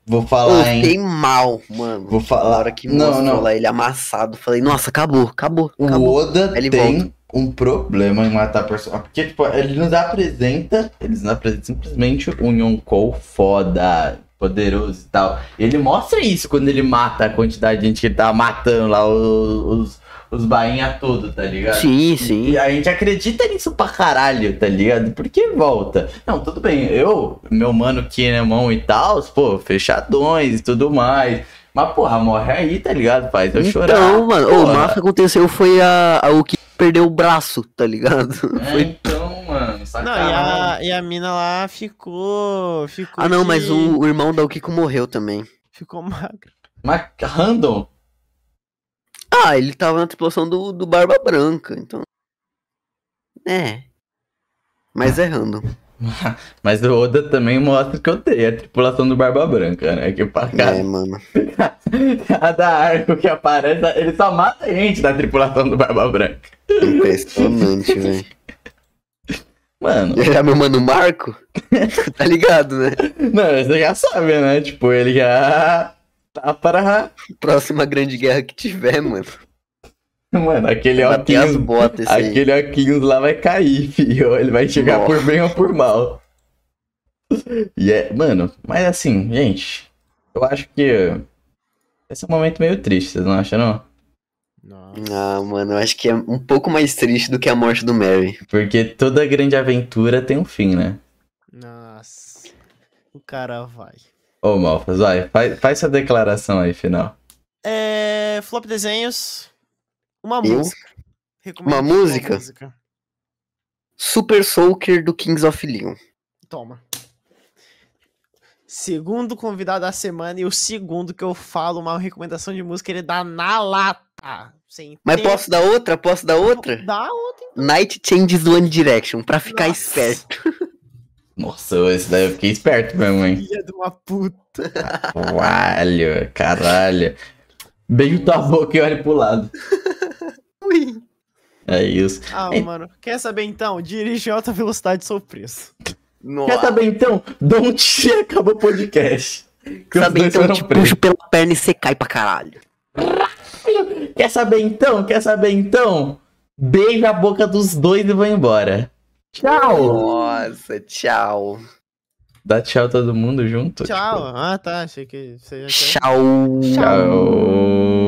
vou Eu falar, hein. fiquei mal, mano. Vou Na falar. hora que não, mostrou não. lá ele amassado, falei, nossa, acabou, acabou, O acabou. Oda Aí ele tem um problema em matar personagens. Porque, tipo, ele nos apresenta. Eles nos apresentam simplesmente um Yonkou foda, poderoso e tal. Ele mostra isso quando ele mata a quantidade de gente que ele tava matando lá, os, os, bainha todo, tá ligado? Sim, sim. E a gente acredita nisso pra caralho, tá ligado? Porque volta. Não, tudo bem, eu, meu mano Kinemon e tal, pô, fechadões e tudo mais. Mas, porra, morre aí, tá ligado? Faz eu chorar. Então, mano, o porra. máximo que aconteceu foi a, a o que perdeu o braço, tá ligado? É, Foi- então, mano, Não, sacanagem. e a, e a mina lá ficou. ficou Ah, não, de- mas o, o irmão da Okiko morreu também. Ficou magra. Mas random. Ah, ele tava na tripulação do, do Barba Branca, então. É. Mas é random. Mas o Oda também mostra que eu tenho a tripulação do Barba Branca, né? Que pra É, cada, mano. cada arco que aparece, ele só mata a gente da tripulação do Barba Branca. Impressionante, velho. Mano, Já meu mano Marco? tá ligado, né? não, você já sabe, né? Tipo, ele já tá para. Próxima grande guerra que tiver, mano. Mano, aquele aí. Aquele Alquinhos lá vai cair, filho. Ele vai chegar Nossa. por bem ou por mal. E é, mano, mas assim, gente, eu acho que esse é um momento meio triste, vocês não acham, não? Nossa. Ah, mano, eu acho que é um pouco mais triste do que a morte do Mary. Porque toda grande aventura tem um fim, né? Nossa. O cara vai. Ô, Malfas, vai, faz, faz sua declaração aí, final. É. Flop desenhos. Uma Eu? música. Recomendo Uma música? música. Super Soaker do Kings of Leon. Toma. Segundo convidado da semana e o segundo que eu falo uma recomendação de música, ele dá na lata. Sem Mas tempo. posso dar outra? Posso dar outra? Dá outra. Night Changes do One Direction, pra ficar Nossa. esperto. Nossa, esse daí eu fiquei esperto mesmo, hein? Filha de uma puta. Caralho, caralho. Beijo tua boca e olhe pro lado. Ui. É isso. Ah, Ei. mano. Quer saber então? Dirige em alta velocidade, sou preso. Nossa. Quer saber então? Don't acabou o podcast. Que os Sabe, dois então te puxo pela perna e você cai pra caralho. Quer saber então? Quer saber então? Beija a boca dos dois e vou embora. Tchau! Nossa, tchau. Dá tchau todo mundo junto? Tchau. tipo. Ah, tá. Achei que você já tinha. Tchau. Tchau.